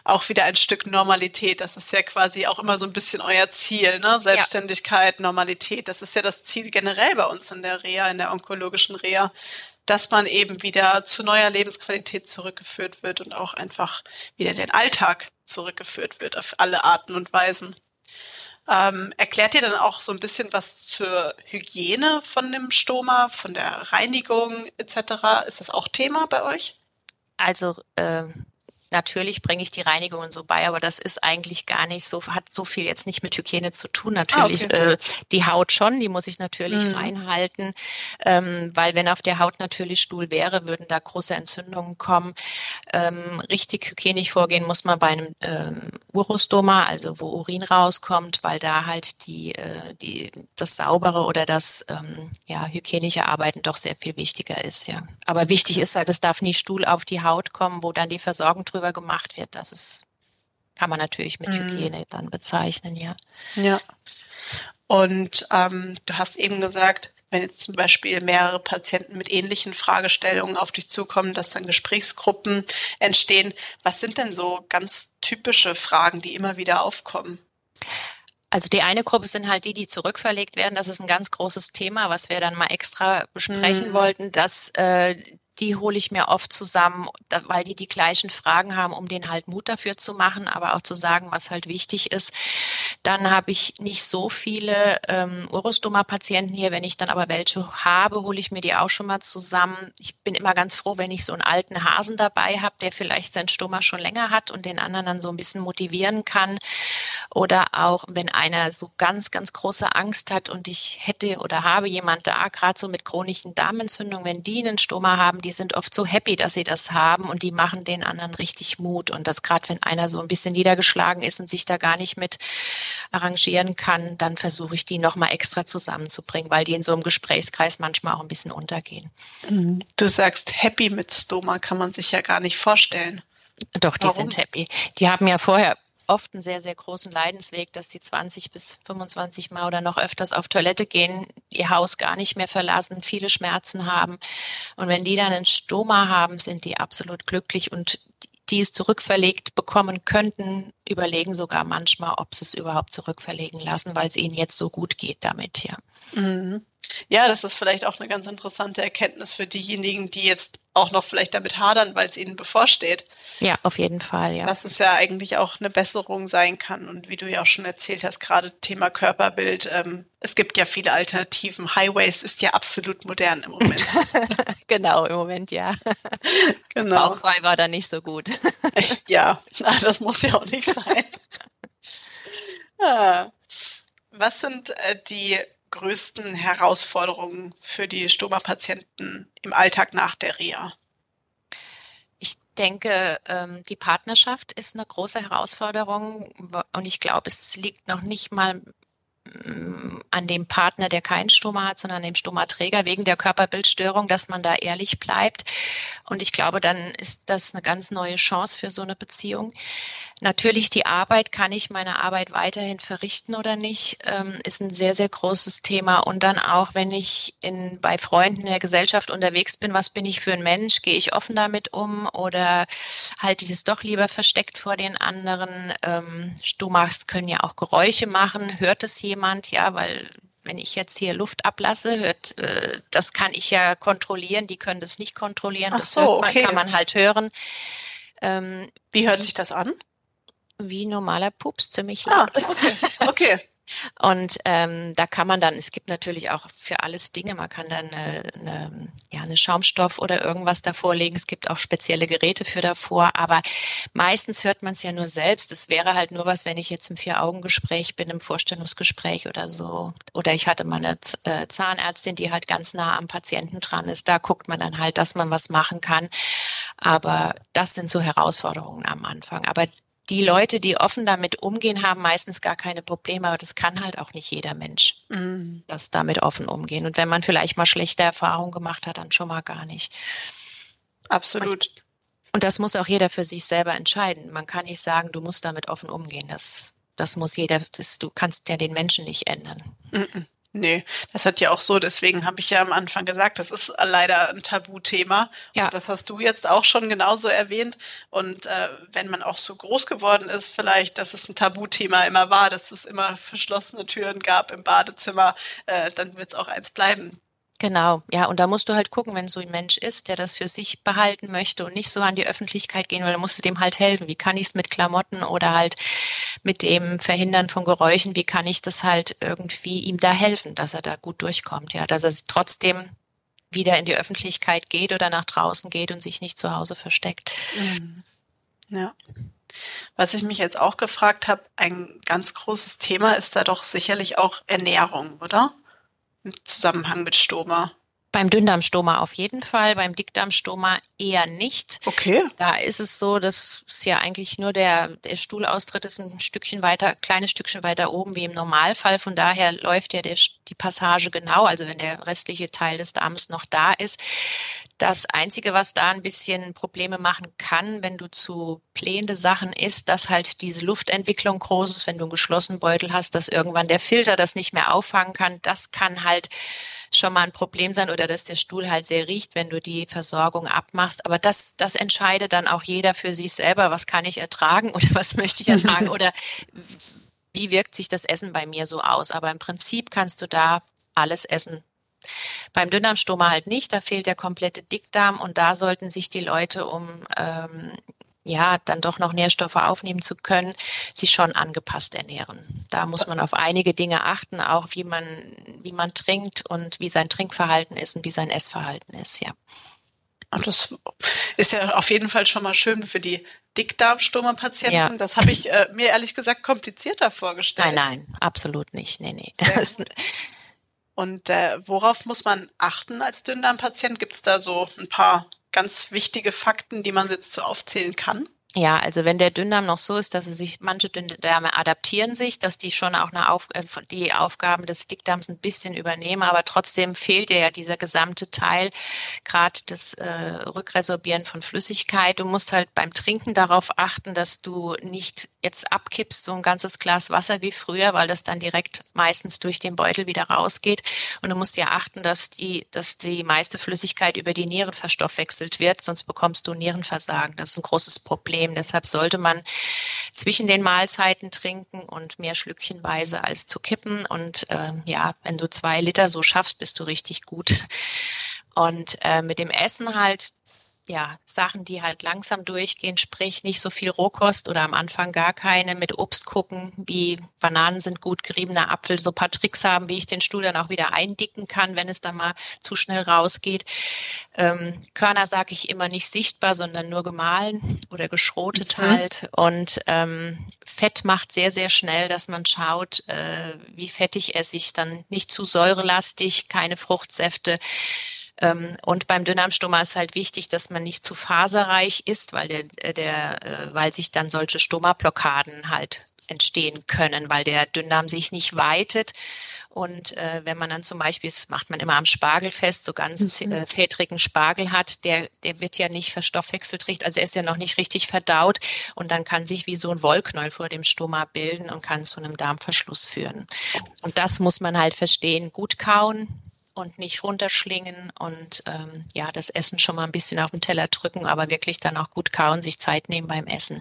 S1: Auch wieder ein Stück Normalität. Das ist ja quasi auch immer so ein bisschen euer Ziel, ne? Selbstständigkeit, ja. Normalität. Das ist ja das Ziel generell bei uns in der Reha, in der onkologischen Reha, dass man eben wieder zu neuer Lebensqualität zurückgeführt wird und auch einfach wieder den Alltag zurückgeführt wird auf alle Arten und Weisen. Ähm, erklärt ihr dann auch so ein bisschen was zur Hygiene von dem Stoma, von der Reinigung etc.? Ist das auch Thema bei euch?
S2: Also äh, Natürlich bringe ich die Reinigungen so bei, aber das ist eigentlich gar nicht so, hat so viel jetzt nicht mit Hygiene zu tun. Natürlich ah, okay. äh, die Haut schon, die muss ich natürlich mhm. reinhalten, ähm, weil wenn auf der Haut natürlich Stuhl wäre, würden da große Entzündungen kommen. Ähm, richtig hygienisch vorgehen muss man bei einem ähm, Urostoma, also wo Urin rauskommt, weil da halt die, äh, die das saubere oder das ähm, ja hygienische Arbeiten doch sehr viel wichtiger ist, ja. Aber wichtig ist halt, es darf nie Stuhl auf die Haut kommen, wo dann die Versorgung drüber gemacht wird. Das ist, kann man natürlich mit mhm. Hygiene dann bezeichnen, ja.
S1: Ja. Und ähm, du hast eben gesagt, wenn jetzt zum Beispiel mehrere Patienten mit ähnlichen Fragestellungen auf dich zukommen, dass dann Gesprächsgruppen entstehen. Was sind denn so ganz typische Fragen, die immer wieder aufkommen?
S2: Also die eine Gruppe sind halt die, die zurückverlegt werden. Das ist ein ganz großes Thema, was wir dann mal extra besprechen mhm. wollten, dass äh, die hole ich mir oft zusammen, weil die die gleichen Fragen haben, um den halt Mut dafür zu machen, aber auch zu sagen, was halt wichtig ist. Dann habe ich nicht so viele ähm, Urostoma-Patienten hier. Wenn ich dann aber welche habe, hole ich mir die auch schon mal zusammen. Ich bin immer ganz froh, wenn ich so einen alten Hasen dabei habe, der vielleicht sein Stoma schon länger hat und den anderen dann so ein bisschen motivieren kann. Oder auch, wenn einer so ganz, ganz große Angst hat und ich hätte oder habe jemand da, gerade so mit chronischen Darmentzündungen, wenn die einen Stoma haben, die sind oft so happy, dass sie das haben und die machen den anderen richtig Mut. Und das gerade, wenn einer so ein bisschen niedergeschlagen ist und sich da gar nicht mit arrangieren kann, dann versuche ich die nochmal extra zusammenzubringen, weil die in so einem Gesprächskreis manchmal auch ein bisschen untergehen.
S1: Mhm. Du sagst, happy mit Stoma kann man sich ja gar nicht vorstellen.
S2: Doch, die Warum? sind happy. Die haben ja vorher oft einen sehr, sehr großen Leidensweg, dass sie 20 bis 25 Mal oder noch öfters auf Toilette gehen, ihr Haus gar nicht mehr verlassen, viele Schmerzen haben. Und wenn die dann einen Stoma haben, sind die absolut glücklich und die es zurückverlegt bekommen könnten, überlegen sogar manchmal, ob sie es überhaupt zurückverlegen lassen, weil es ihnen jetzt so gut geht damit, ja.
S1: Mhm. Ja, das ist vielleicht auch eine ganz interessante Erkenntnis für diejenigen, die jetzt auch noch vielleicht damit hadern, weil es ihnen bevorsteht.
S2: Ja, auf jeden Fall, ja.
S1: Dass es ja eigentlich auch eine Besserung sein kann. Und wie du ja auch schon erzählt hast, gerade Thema Körperbild, ähm, es gibt ja viele Alternativen. Highways ist ja absolut modern im Moment.
S2: genau, im Moment ja.
S1: Genau.
S2: Bauchfrei war da nicht so gut.
S1: ja, das muss ja auch nicht sein. Ah. Was sind äh, die größten Herausforderungen für die Stoma-Patienten im Alltag nach der Reha?
S2: Ich denke, ähm, die Partnerschaft ist eine große Herausforderung und ich glaube, es liegt noch nicht mal mm, an dem Partner, der keinen Stoma hat, sondern an dem Stomaträger wegen der Körperbildstörung, dass man da ehrlich bleibt. Und ich glaube, dann ist das eine ganz neue Chance für so eine Beziehung. Natürlich die Arbeit, kann ich meine Arbeit weiterhin verrichten oder nicht, ähm, ist ein sehr, sehr großes Thema. Und dann auch, wenn ich in, bei Freunden in der Gesellschaft unterwegs bin, was bin ich für ein Mensch? Gehe ich offen damit um oder halte ich es doch lieber versteckt vor den anderen? Ähm, Stomachs können ja auch Geräusche machen. Hört es jemand? Ja, weil wenn ich jetzt hier Luft ablasse, hört, äh, das kann ich ja kontrollieren, die können das nicht kontrollieren.
S1: Ach
S2: das
S1: so,
S2: man,
S1: okay.
S2: kann man halt hören. Ähm,
S1: Wie hört sich das an?
S2: Wie normaler Pups, ziemlich
S1: Ah,
S2: laut.
S1: okay. okay.
S2: Und ähm, da kann man dann, es gibt natürlich auch für alles Dinge, man kann dann eine, eine, ja, eine Schaumstoff oder irgendwas davor legen. Es gibt auch spezielle Geräte für davor, aber meistens hört man es ja nur selbst. Es wäre halt nur was, wenn ich jetzt im Vier-Augen-Gespräch bin, im Vorstellungsgespräch oder so. Oder ich hatte mal eine äh, Zahnärztin, die halt ganz nah am Patienten dran ist. Da guckt man dann halt, dass man was machen kann. Aber das sind so Herausforderungen am Anfang. Aber die Leute, die offen damit umgehen, haben meistens gar keine Probleme, aber das kann halt auch nicht jeder Mensch,
S1: Mhm.
S2: das damit offen umgehen. Und wenn man vielleicht mal schlechte Erfahrungen gemacht hat, dann schon mal gar nicht.
S1: Absolut.
S2: Und das muss auch jeder für sich selber entscheiden. Man kann nicht sagen, du musst damit offen umgehen. Das, das muss jeder, das, du kannst ja den Menschen nicht ändern.
S1: Mhm. Nee, das hat ja auch so, deswegen habe ich ja am Anfang gesagt, das ist leider ein Tabuthema.
S2: Ja.
S1: Und das hast du jetzt auch schon genauso erwähnt. Und äh, wenn man auch so groß geworden ist, vielleicht, dass es ein Tabuthema immer war, dass es immer verschlossene Türen gab im Badezimmer, äh, dann wird es auch eins bleiben.
S2: Genau, ja, und da musst du halt gucken, wenn so ein Mensch ist, der das für sich behalten möchte und nicht so an die Öffentlichkeit gehen, weil dann musst du dem halt helfen. Wie kann ich es mit Klamotten oder halt mit dem Verhindern von Geräuschen, wie kann ich das halt irgendwie ihm da helfen, dass er da gut durchkommt, ja, dass er trotzdem wieder in die Öffentlichkeit geht oder nach draußen geht und sich nicht zu Hause versteckt.
S1: Ja. Was ich mich jetzt auch gefragt habe, ein ganz großes Thema ist da doch sicherlich auch Ernährung, oder? Im Zusammenhang mit Stoma.
S2: Beim Dünndarmstoma auf jeden Fall, beim Dickdarmstoma eher nicht.
S1: Okay.
S2: Da ist es so, dass es ja eigentlich nur der, der Stuhlaustritt ist ein Stückchen weiter, kleines Stückchen weiter oben wie im Normalfall. Von daher läuft ja der, die Passage genau, also wenn der restliche Teil des Darms noch da ist. Das Einzige, was da ein bisschen Probleme machen kann, wenn du zu plähende Sachen isst, dass halt diese Luftentwicklung groß ist, wenn du einen geschlossenen Beutel hast, dass irgendwann der Filter das nicht mehr auffangen kann. Das kann halt schon mal ein Problem sein oder dass der Stuhl halt sehr riecht, wenn du die Versorgung abmachst. Aber das, das entscheidet dann auch jeder für sich selber, was kann ich ertragen oder was möchte ich ertragen oder wie wirkt sich das Essen bei mir so aus. Aber im Prinzip kannst du da alles essen. Beim Dünndarmstoma halt nicht, da fehlt der komplette Dickdarm und da sollten sich die Leute, um ähm, ja dann doch noch Nährstoffe aufnehmen zu können, sich schon angepasst ernähren. Da muss man auf einige Dinge achten, auch wie man wie man trinkt und wie sein Trinkverhalten ist und wie sein Essverhalten ist, ja.
S1: Und das ist ja auf jeden Fall schon mal schön für die Dickdarmstoma-Patienten.
S2: Ja.
S1: Das habe ich äh, mir ehrlich gesagt komplizierter vorgestellt.
S2: Nein, nein, absolut nicht. Nee, nee.
S1: Und äh, worauf muss man achten als Dünndarmpatient? Gibt es da so ein paar ganz wichtige Fakten, die man jetzt so aufzählen kann?
S2: Ja, also wenn der Dünndarm noch so ist, dass sie sich, manche Dünndarme adaptieren sich, dass die schon auch eine Auf, äh, die Aufgaben des Dickdarms ein bisschen übernehmen, aber trotzdem fehlt ja dieser gesamte Teil, gerade das äh, Rückresorbieren von Flüssigkeit. Du musst halt beim Trinken darauf achten, dass du nicht jetzt abkippst, so ein ganzes Glas Wasser wie früher, weil das dann direkt meistens durch den Beutel wieder rausgeht. Und du musst ja achten, dass die, dass die meiste Flüssigkeit über die Nieren verstoffwechselt wird, sonst bekommst du Nierenversagen. Das ist ein großes Problem. Nehmen. Deshalb sollte man zwischen den Mahlzeiten trinken und mehr Schlückchenweise als zu kippen. Und äh, ja, wenn du zwei Liter so schaffst, bist du richtig gut. Und äh, mit dem Essen halt, ja, Sachen, die halt langsam durchgehen, sprich nicht so viel Rohkost oder am Anfang gar keine, mit Obst gucken, wie Bananen sind gut, geriebener Apfel, so paar Tricks haben, wie ich den Stuhl dann auch wieder eindicken kann, wenn es dann mal zu schnell rausgeht. Ähm, Körner sage ich immer nicht sichtbar, sondern nur gemahlen oder geschrotet mhm. halt. Und ähm, Fett macht sehr, sehr schnell, dass man schaut, äh, wie fettig esse ich, dann nicht zu säurelastig, keine Fruchtsäfte. Ähm, und beim Dünndarmstoma ist halt wichtig, dass man nicht zu faserreich ist, weil der, äh, der, äh, weil sich dann solche Stomablockaden halt entstehen können, weil der Dünndarm sich nicht weitet. Und äh, wenn man dann zum Beispiel, das macht man immer am Spargel fest, so ganz mhm. äh, fettrigen Spargel hat, der, der wird ja nicht verstoffwechselt richtig, also er ist ja noch nicht richtig verdaut und dann kann sich wie so ein Wollknäuel vor dem Stoma bilden und kann zu einem Darmverschluss führen. Und das muss man halt verstehen. Gut kauen, und nicht runterschlingen und ähm, ja, das Essen schon mal ein bisschen auf den Teller drücken, aber wirklich dann auch gut kauen, sich Zeit nehmen beim Essen.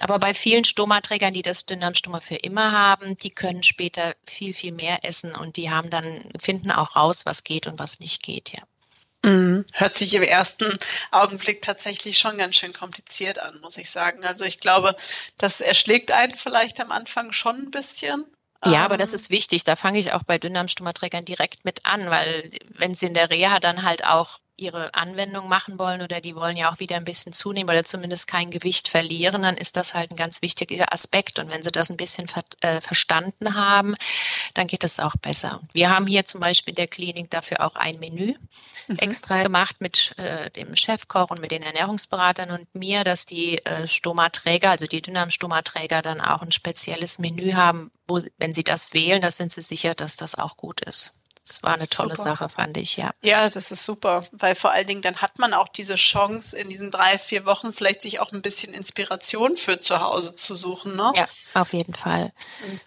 S2: Aber bei vielen Stomaträgern, die das Dünndarmstoma für immer haben, die können später viel, viel mehr essen und die haben dann, finden auch raus, was geht und was nicht geht, ja.
S1: Mhm. Hört sich im ersten Augenblick tatsächlich schon ganz schön kompliziert an, muss ich sagen. Also ich glaube, das erschlägt einen vielleicht am Anfang schon ein bisschen.
S2: Ja, aber das ähm. ist wichtig. Da fange ich auch bei Dünndarmstummerträgern direkt mit an, weil wenn sie in der Reha dann halt auch ihre Anwendung machen wollen oder die wollen ja auch wieder ein bisschen zunehmen oder zumindest kein Gewicht verlieren, dann ist das halt ein ganz wichtiger Aspekt. Und wenn sie das ein bisschen ver äh, verstanden haben, dann geht es auch besser. Wir haben hier zum Beispiel in der Klinik dafür auch ein Menü mhm. extra gemacht mit äh, dem Chefkoch und mit den Ernährungsberatern und mir, dass die äh, Stomaträger, also die Dünndarm-Stomaträger dann auch ein spezielles Menü haben, wo, wenn sie das wählen, da sind sie sicher, dass das auch gut ist. Das war eine tolle super. Sache, fand ich, ja.
S1: Ja, das ist super, weil vor allen Dingen dann hat man auch diese Chance, in diesen drei, vier Wochen vielleicht sich auch ein bisschen Inspiration für zu Hause zu suchen, ne?
S2: Ja, auf jeden Fall.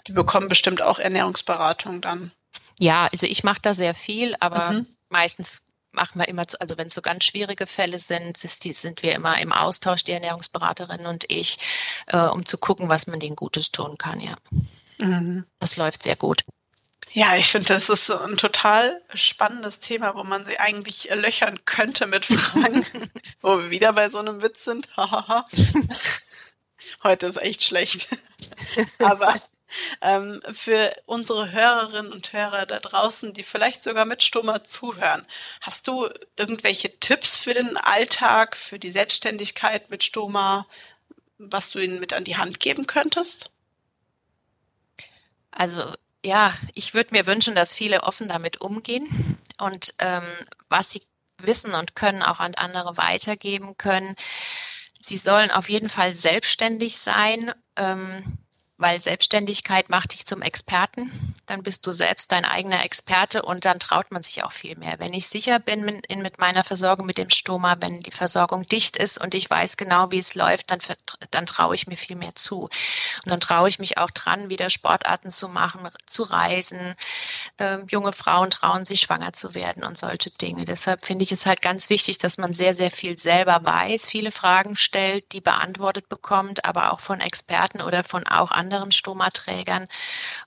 S1: Die bekommen bestimmt auch Ernährungsberatung dann.
S2: Ja, also ich mache da sehr viel, aber mhm. meistens machen wir immer, also wenn es so ganz schwierige Fälle sind, sind wir immer im Austausch, die Ernährungsberaterin und ich, äh, um zu gucken, was man denen Gutes tun kann, ja. Mhm. Das läuft sehr gut.
S1: Ja, ich finde, das ist so ein total spannendes Thema, wo man sie eigentlich löchern könnte mit Fragen, wo wir wieder bei so einem Witz sind. Heute ist echt schlecht. Aber ähm, für unsere Hörerinnen und Hörer da draußen, die vielleicht sogar mit Stummer zuhören, hast du irgendwelche Tipps für den Alltag, für die Selbstständigkeit mit Stoma, was du ihnen mit an die Hand geben könntest?
S2: Also ja, ich würde mir wünschen, dass viele offen damit umgehen und ähm, was sie wissen und können auch an andere weitergeben können. Sie sollen auf jeden Fall selbstständig sein. Ähm, weil Selbstständigkeit macht dich zum Experten. Dann bist du selbst dein eigener Experte und dann traut man sich auch viel mehr. Wenn ich sicher bin mit, in, mit meiner Versorgung mit dem Stoma, wenn die Versorgung dicht ist und ich weiß genau, wie es läuft, dann, dann traue ich mir viel mehr zu. Und dann traue ich mich auch dran, wieder Sportarten zu machen, zu reisen. Ähm, junge Frauen trauen sich, schwanger zu werden und solche Dinge. Deshalb finde ich es halt ganz wichtig, dass man sehr, sehr viel selber weiß, viele Fragen stellt, die beantwortet bekommt, aber auch von Experten oder von auch anderen anderen Stomaträgern.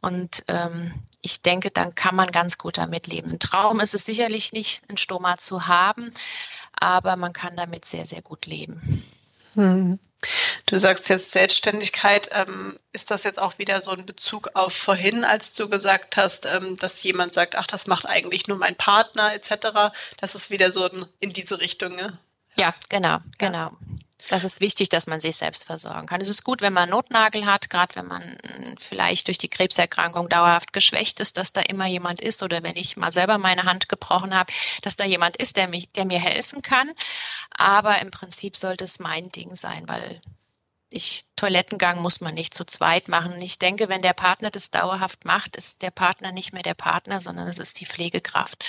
S2: Und ähm, ich denke, dann kann man ganz gut damit leben. Ein Traum ist es sicherlich nicht, ein Stoma zu haben, aber man kann damit sehr, sehr gut leben.
S1: Hm. Du sagst jetzt Selbstständigkeit. Ähm, ist das jetzt auch wieder so ein Bezug auf vorhin, als du gesagt hast, ähm, dass jemand sagt, ach, das macht eigentlich nur mein Partner etc. Das ist wieder so in diese Richtung. Ne?
S2: Ja, genau, genau. Ja. Das ist wichtig, dass man sich selbst versorgen kann. Es ist gut, wenn man Notnagel hat, gerade wenn man vielleicht durch die Krebserkrankung dauerhaft geschwächt ist, dass da immer jemand ist oder wenn ich mal selber meine Hand gebrochen habe, dass da jemand ist, der, mich, der mir helfen kann. Aber im Prinzip sollte es mein Ding sein, weil ich, Toilettengang muss man nicht zu zweit machen. Ich denke, wenn der Partner das dauerhaft macht, ist der Partner nicht mehr der Partner, sondern es ist die Pflegekraft.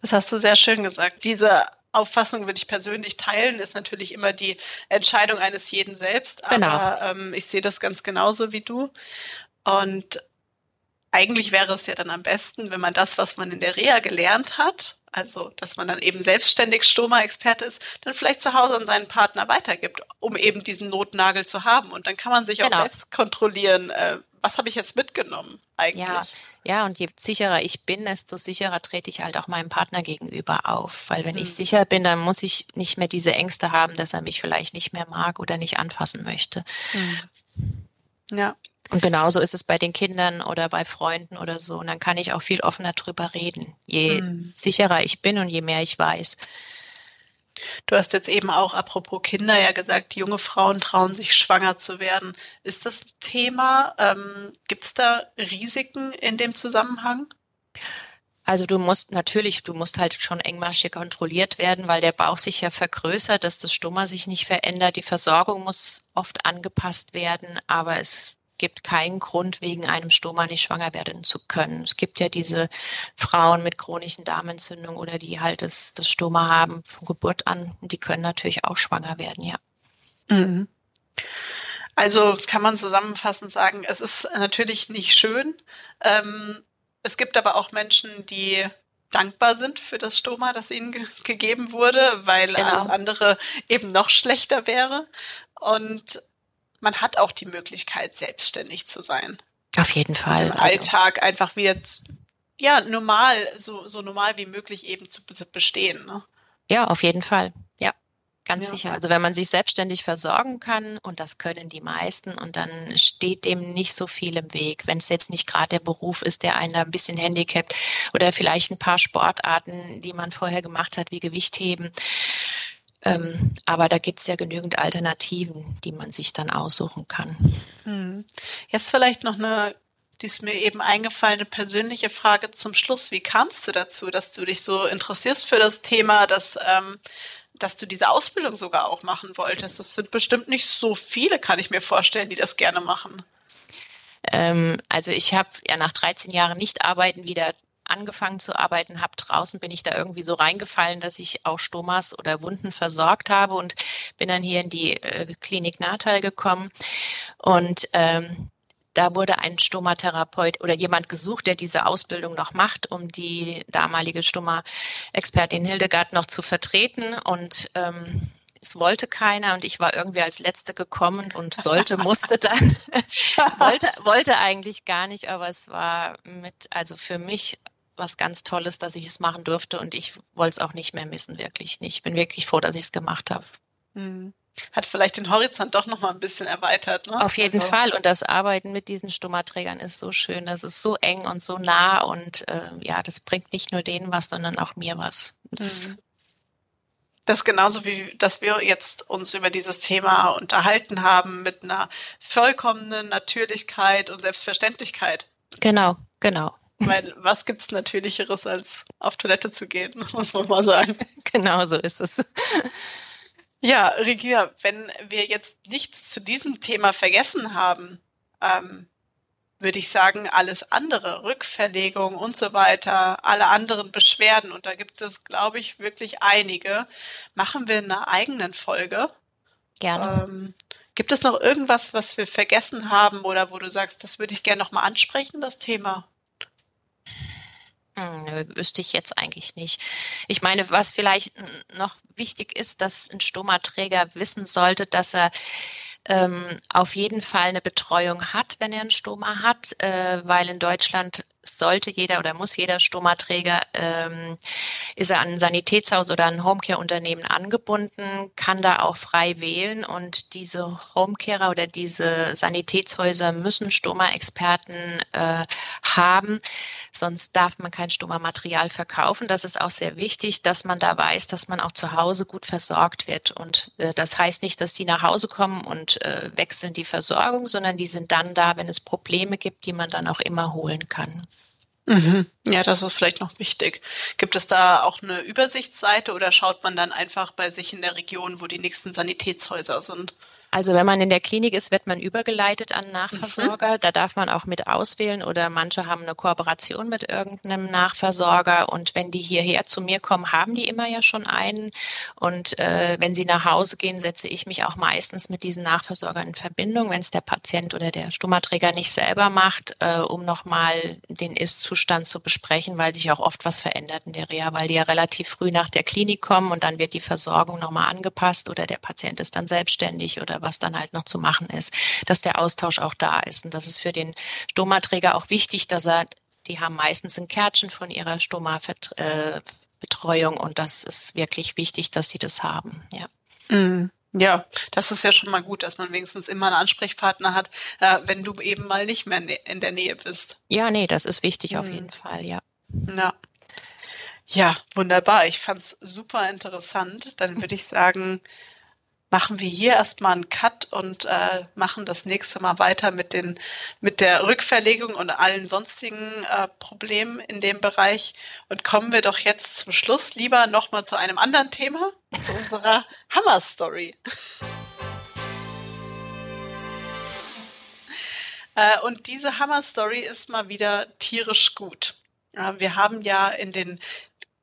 S1: Das hast du sehr schön gesagt. Diese Auffassung würde ich persönlich teilen, ist natürlich immer die Entscheidung eines jeden selbst. Aber genau. ähm, ich sehe das ganz genauso wie du. Und eigentlich wäre es ja dann am besten, wenn man das, was man in der Reha gelernt hat, also dass man dann eben selbstständig Stoma-Experte ist, dann vielleicht zu Hause an seinen Partner weitergibt, um eben diesen Notnagel zu haben. Und dann kann man sich auch genau. selbst kontrollieren, äh, was habe ich jetzt mitgenommen eigentlich.
S2: Ja, ja, und je sicherer ich bin, desto sicherer trete ich halt auch meinem Partner gegenüber auf. Weil wenn mhm. ich sicher bin, dann muss ich nicht mehr diese Ängste haben, dass er mich vielleicht nicht mehr mag oder nicht anfassen möchte. Mhm. Ja. Und genauso ist es bei den Kindern oder bei Freunden oder so. Und dann kann ich auch viel offener drüber reden. Je mhm. sicherer ich bin und je mehr ich weiß.
S1: Du hast jetzt eben auch, apropos Kinder, ja gesagt, junge Frauen trauen sich schwanger zu werden. Ist das ein Thema? Ähm, Gibt es da Risiken in dem Zusammenhang?
S2: Also du musst natürlich, du musst halt schon engmaschig kontrolliert werden, weil der Bauch sich ja vergrößert, dass das Stummer sich nicht verändert. Die Versorgung muss oft angepasst werden, aber es gibt keinen Grund, wegen einem Stoma nicht schwanger werden zu können. Es gibt ja diese Frauen mit chronischen Darmentzündungen oder die halt das, das Stoma haben von Geburt an. Und die können natürlich auch schwanger werden, ja. Mhm.
S1: Also kann man zusammenfassend sagen, es ist natürlich nicht schön. Ähm, es gibt aber auch Menschen, die dankbar sind für das Stoma, das ihnen ge gegeben wurde, weil genau. alles andere eben noch schlechter wäre. Und man hat auch die Möglichkeit, selbstständig zu sein.
S2: Auf jeden Fall.
S1: Im also. Alltag einfach wieder ja normal, so, so normal wie möglich eben zu, zu bestehen. Ne?
S2: Ja, auf jeden Fall. Ja, ganz ja. sicher. Also wenn man sich selbstständig versorgen kann, und das können die meisten, und dann steht dem nicht so viel im Weg. Wenn es jetzt nicht gerade der Beruf ist, der einen da ein bisschen handicapt oder vielleicht ein paar Sportarten, die man vorher gemacht hat, wie Gewichtheben ähm, aber da gibt es ja genügend Alternativen, die man sich dann aussuchen kann.
S1: Hm. Jetzt vielleicht noch eine, die ist mir eben eingefallene persönliche Frage zum Schluss. Wie kamst du dazu, dass du dich so interessierst für das Thema, dass, ähm, dass du diese Ausbildung sogar auch machen wolltest? Das sind bestimmt nicht so viele, kann ich mir vorstellen, die das gerne machen.
S2: Ähm, also ich habe ja nach 13 Jahren nicht arbeiten wieder angefangen zu arbeiten habe draußen, bin ich da irgendwie so reingefallen, dass ich auch Stomas oder Wunden versorgt habe und bin dann hier in die äh, Klinik Natal gekommen und ähm, da wurde ein Stomatherapeut oder jemand gesucht, der diese Ausbildung noch macht, um die damalige Stoma-Expertin Hildegard noch zu vertreten. Und ähm, es wollte keiner und ich war irgendwie als Letzte gekommen und sollte, musste dann. wollte, wollte eigentlich gar nicht, aber es war mit, also für mich was ganz Tolles, dass ich es machen durfte und ich wollte es auch nicht mehr missen, wirklich nicht. Ich bin wirklich froh, dass ich es gemacht habe.
S1: Mhm. Hat vielleicht den Horizont doch noch mal ein bisschen erweitert. Ne?
S2: Auf jeden also. Fall. Und das Arbeiten mit diesen Stummerträgern ist so schön. Das ist so eng und so nah und äh, ja, das bringt nicht nur denen was, sondern auch mir was. Das, mhm.
S1: Das genauso wie, dass wir jetzt uns über dieses Thema unterhalten haben mit einer vollkommenen Natürlichkeit und Selbstverständlichkeit.
S2: Genau, genau.
S1: Weil was gibt's Natürlicheres, als auf Toilette zu gehen, muss man mal sagen.
S2: Genau so ist es.
S1: Ja, Regia, wenn wir jetzt nichts zu diesem Thema vergessen haben, ähm, würde ich sagen, alles andere, Rückverlegung und so weiter, alle anderen Beschwerden, und da gibt es, glaube ich, wirklich einige, machen wir in einer eigenen Folge.
S2: Gerne. Ähm,
S1: gibt es noch irgendwas, was wir vergessen haben oder wo du sagst, das würde ich gerne nochmal ansprechen, das Thema?
S2: Hm, nö, wüsste ich jetzt eigentlich nicht. Ich meine, was vielleicht noch wichtig ist, dass ein Stomaträger wissen sollte, dass er ähm, auf jeden Fall eine Betreuung hat, wenn er einen Stoma hat, äh, weil in Deutschland sollte jeder oder muss jeder Stomaträger, ähm, ist er an ein Sanitätshaus oder ein Homecare-Unternehmen angebunden, kann da auch frei wählen und diese Homecarer oder diese Sanitätshäuser müssen Stoma-Experten äh, haben, sonst darf man kein Stoma-Material verkaufen. Das ist auch sehr wichtig, dass man da weiß, dass man auch zu Hause gut versorgt wird und äh, das heißt nicht, dass die nach Hause kommen und äh, wechseln die Versorgung, sondern die sind dann da, wenn es Probleme gibt, die man dann auch immer holen kann.
S1: Mhm. Ja, das ist vielleicht noch wichtig. Gibt es da auch eine Übersichtsseite oder schaut man dann einfach bei sich in der Region, wo die nächsten Sanitätshäuser sind?
S2: Also wenn man in der Klinik ist, wird man übergeleitet an Nachversorger. Mhm. Da darf man auch mit auswählen oder manche haben eine Kooperation mit irgendeinem Nachversorger. Und wenn die hierher zu mir kommen, haben die immer ja schon einen. Und äh, wenn sie nach Hause gehen, setze ich mich auch meistens mit diesen Nachversorgern in Verbindung, wenn es der Patient oder der Stommaträger nicht selber macht, äh, um nochmal den Ist-Zustand zu besprechen, weil sich auch oft was verändert in der Reha, weil die ja relativ früh nach der Klinik kommen und dann wird die Versorgung nochmal angepasst oder der Patient ist dann selbstständig oder was dann halt noch zu machen ist, dass der Austausch auch da ist. Und das ist für den Stomaträger auch wichtig, dass er, die haben meistens ein Kärtchen von ihrer Stoma-Betreuung und das ist wirklich wichtig, dass sie das haben, ja.
S1: Mhm. Ja, das ist ja schon mal gut, dass man wenigstens immer einen Ansprechpartner hat, äh, wenn du eben mal nicht mehr in der Nähe bist.
S2: Ja, nee, das ist wichtig mhm. auf jeden Fall, ja.
S1: Ja. Ja, wunderbar. Ich fand's super interessant. Dann würde ich sagen, machen wir hier erstmal einen Cut und äh, machen das nächste Mal weiter mit den mit der Rückverlegung und allen sonstigen äh, Problemen in dem Bereich und kommen wir doch jetzt zum Schluss lieber noch mal zu einem anderen Thema, zu unserer Hammer Story. äh, und diese Hammer Story ist mal wieder tierisch gut. Wir haben ja in den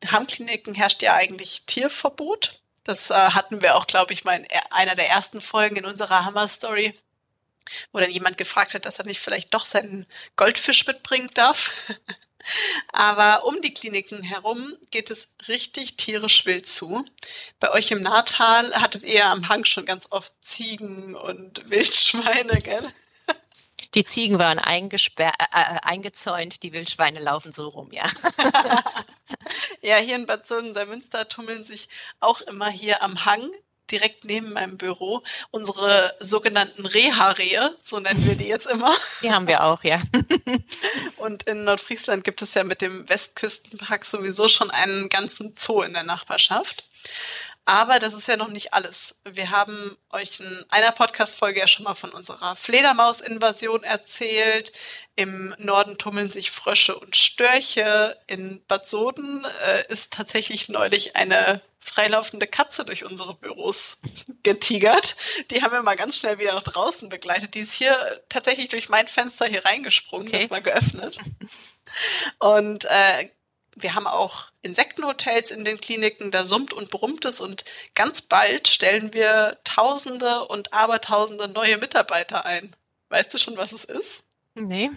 S1: Hammkliniken herrscht ja eigentlich Tierverbot. Das äh, hatten wir auch, glaube ich, mal in einer der ersten Folgen in unserer Hammer-Story, wo dann jemand gefragt hat, dass er nicht vielleicht doch seinen Goldfisch mitbringen darf. Aber um die Kliniken herum geht es richtig tierisch wild zu. Bei euch im Nahtal hattet ihr am Hang schon ganz oft Ziegen und Wildschweine, gell?
S2: Die Ziegen waren eingesperrt, äh, äh, eingezäunt, die Wildschweine laufen so rum, ja.
S1: ja, hier in Bad Sohn-Münster tummeln sich auch immer hier am Hang direkt neben meinem Büro unsere sogenannten Reha-Rehe, so nennen wir die jetzt immer.
S2: Die haben wir auch, ja.
S1: Und in Nordfriesland gibt es ja mit dem Westküstenpark sowieso schon einen ganzen Zoo in der Nachbarschaft. Aber das ist ja noch nicht alles. Wir haben euch in einer Podcast-Folge ja schon mal von unserer Fledermaus-Invasion erzählt. Im Norden tummeln sich Frösche und Störche. In Bad Soden äh, ist tatsächlich neulich eine freilaufende Katze durch unsere Büros getigert. Die haben wir mal ganz schnell wieder nach draußen begleitet. Die ist hier tatsächlich durch mein Fenster hier reingesprungen, okay. das war geöffnet. Und äh, wir haben auch Insektenhotels in den Kliniken, da summt und brummt es und ganz bald stellen wir Tausende und Abertausende neue Mitarbeiter ein. Weißt du schon, was es ist?
S2: Nee.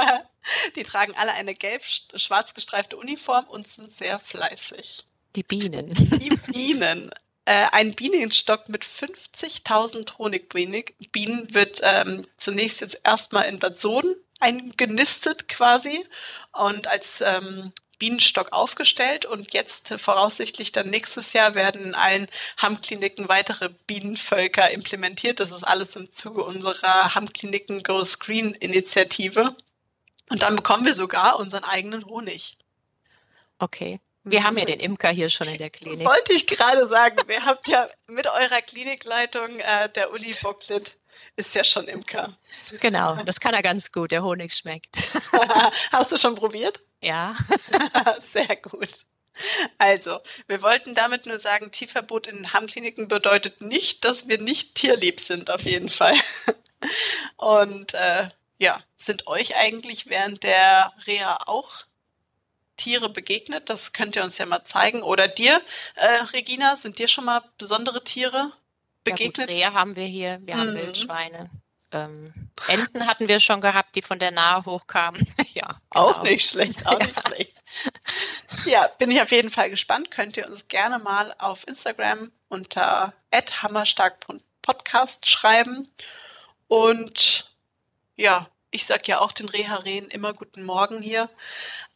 S1: Die tragen alle eine gelb-schwarz gestreifte Uniform und sind sehr fleißig.
S2: Die Bienen.
S1: Die Bienen. Äh, ein Bienenstock mit 50.000 Honigbienen wird ähm, zunächst jetzt erstmal in Bad Soden eingenistet quasi und als ähm, Bienenstock aufgestellt und jetzt äh, voraussichtlich dann nächstes Jahr werden in allen Hammkliniken weitere Bienenvölker implementiert. Das ist alles im Zuge unserer Hammkliniken Go Screen Initiative. Und dann bekommen wir sogar unseren eigenen Honig.
S2: Okay. Wir haben ja den Imker hier schon in der Klinik.
S1: Wollte ich gerade sagen. Wir haben ja mit eurer Klinikleitung, äh, der Uli Bocklet, ist ja schon Imker.
S2: Genau, das kann er ganz gut. Der Honig schmeckt.
S1: Hast du schon probiert?
S2: Ja.
S1: Sehr gut. Also, wir wollten damit nur sagen, Tierverbot in Hammkliniken bedeutet nicht, dass wir nicht tierlieb sind, auf jeden Fall. Und äh, ja, sind euch eigentlich während der Reha auch Tiere begegnet? Das könnt ihr uns ja mal zeigen. Oder dir, äh, Regina, sind dir schon mal besondere Tiere begegnet?
S2: Ja, gut, Rehe haben wir hier, wir haben mhm. Wildschweine. Ähm, Enten hatten wir schon gehabt, die von der Nahe hochkamen. ja.
S1: Genau. Auch nicht schlecht, auch nicht schlecht. Ja, bin ich auf jeden Fall gespannt. Könnt ihr uns gerne mal auf Instagram unter hammerstark.podcast schreiben. Und ja, ich sag ja auch den Reha-Rehen immer guten Morgen hier.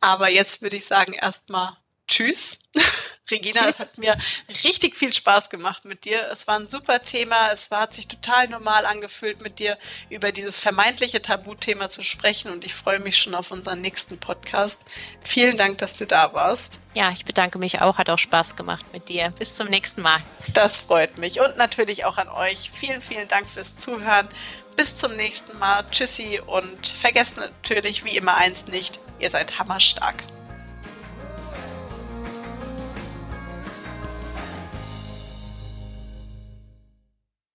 S1: Aber jetzt würde ich sagen erstmal Tschüss. Regina, Tschüss. es hat mir richtig viel Spaß gemacht mit dir. Es war ein super Thema. Es war, hat sich total normal angefühlt, mit dir über dieses vermeintliche Tabuthema zu sprechen. Und ich freue mich schon auf unseren nächsten Podcast. Vielen Dank, dass du da warst.
S2: Ja, ich bedanke mich auch. Hat auch Spaß gemacht mit dir. Bis zum nächsten Mal.
S1: Das freut mich. Und natürlich auch an euch. Vielen, vielen Dank fürs Zuhören. Bis zum nächsten Mal. Tschüssi und vergesst natürlich wie immer eins nicht. Ihr seid hammerstark.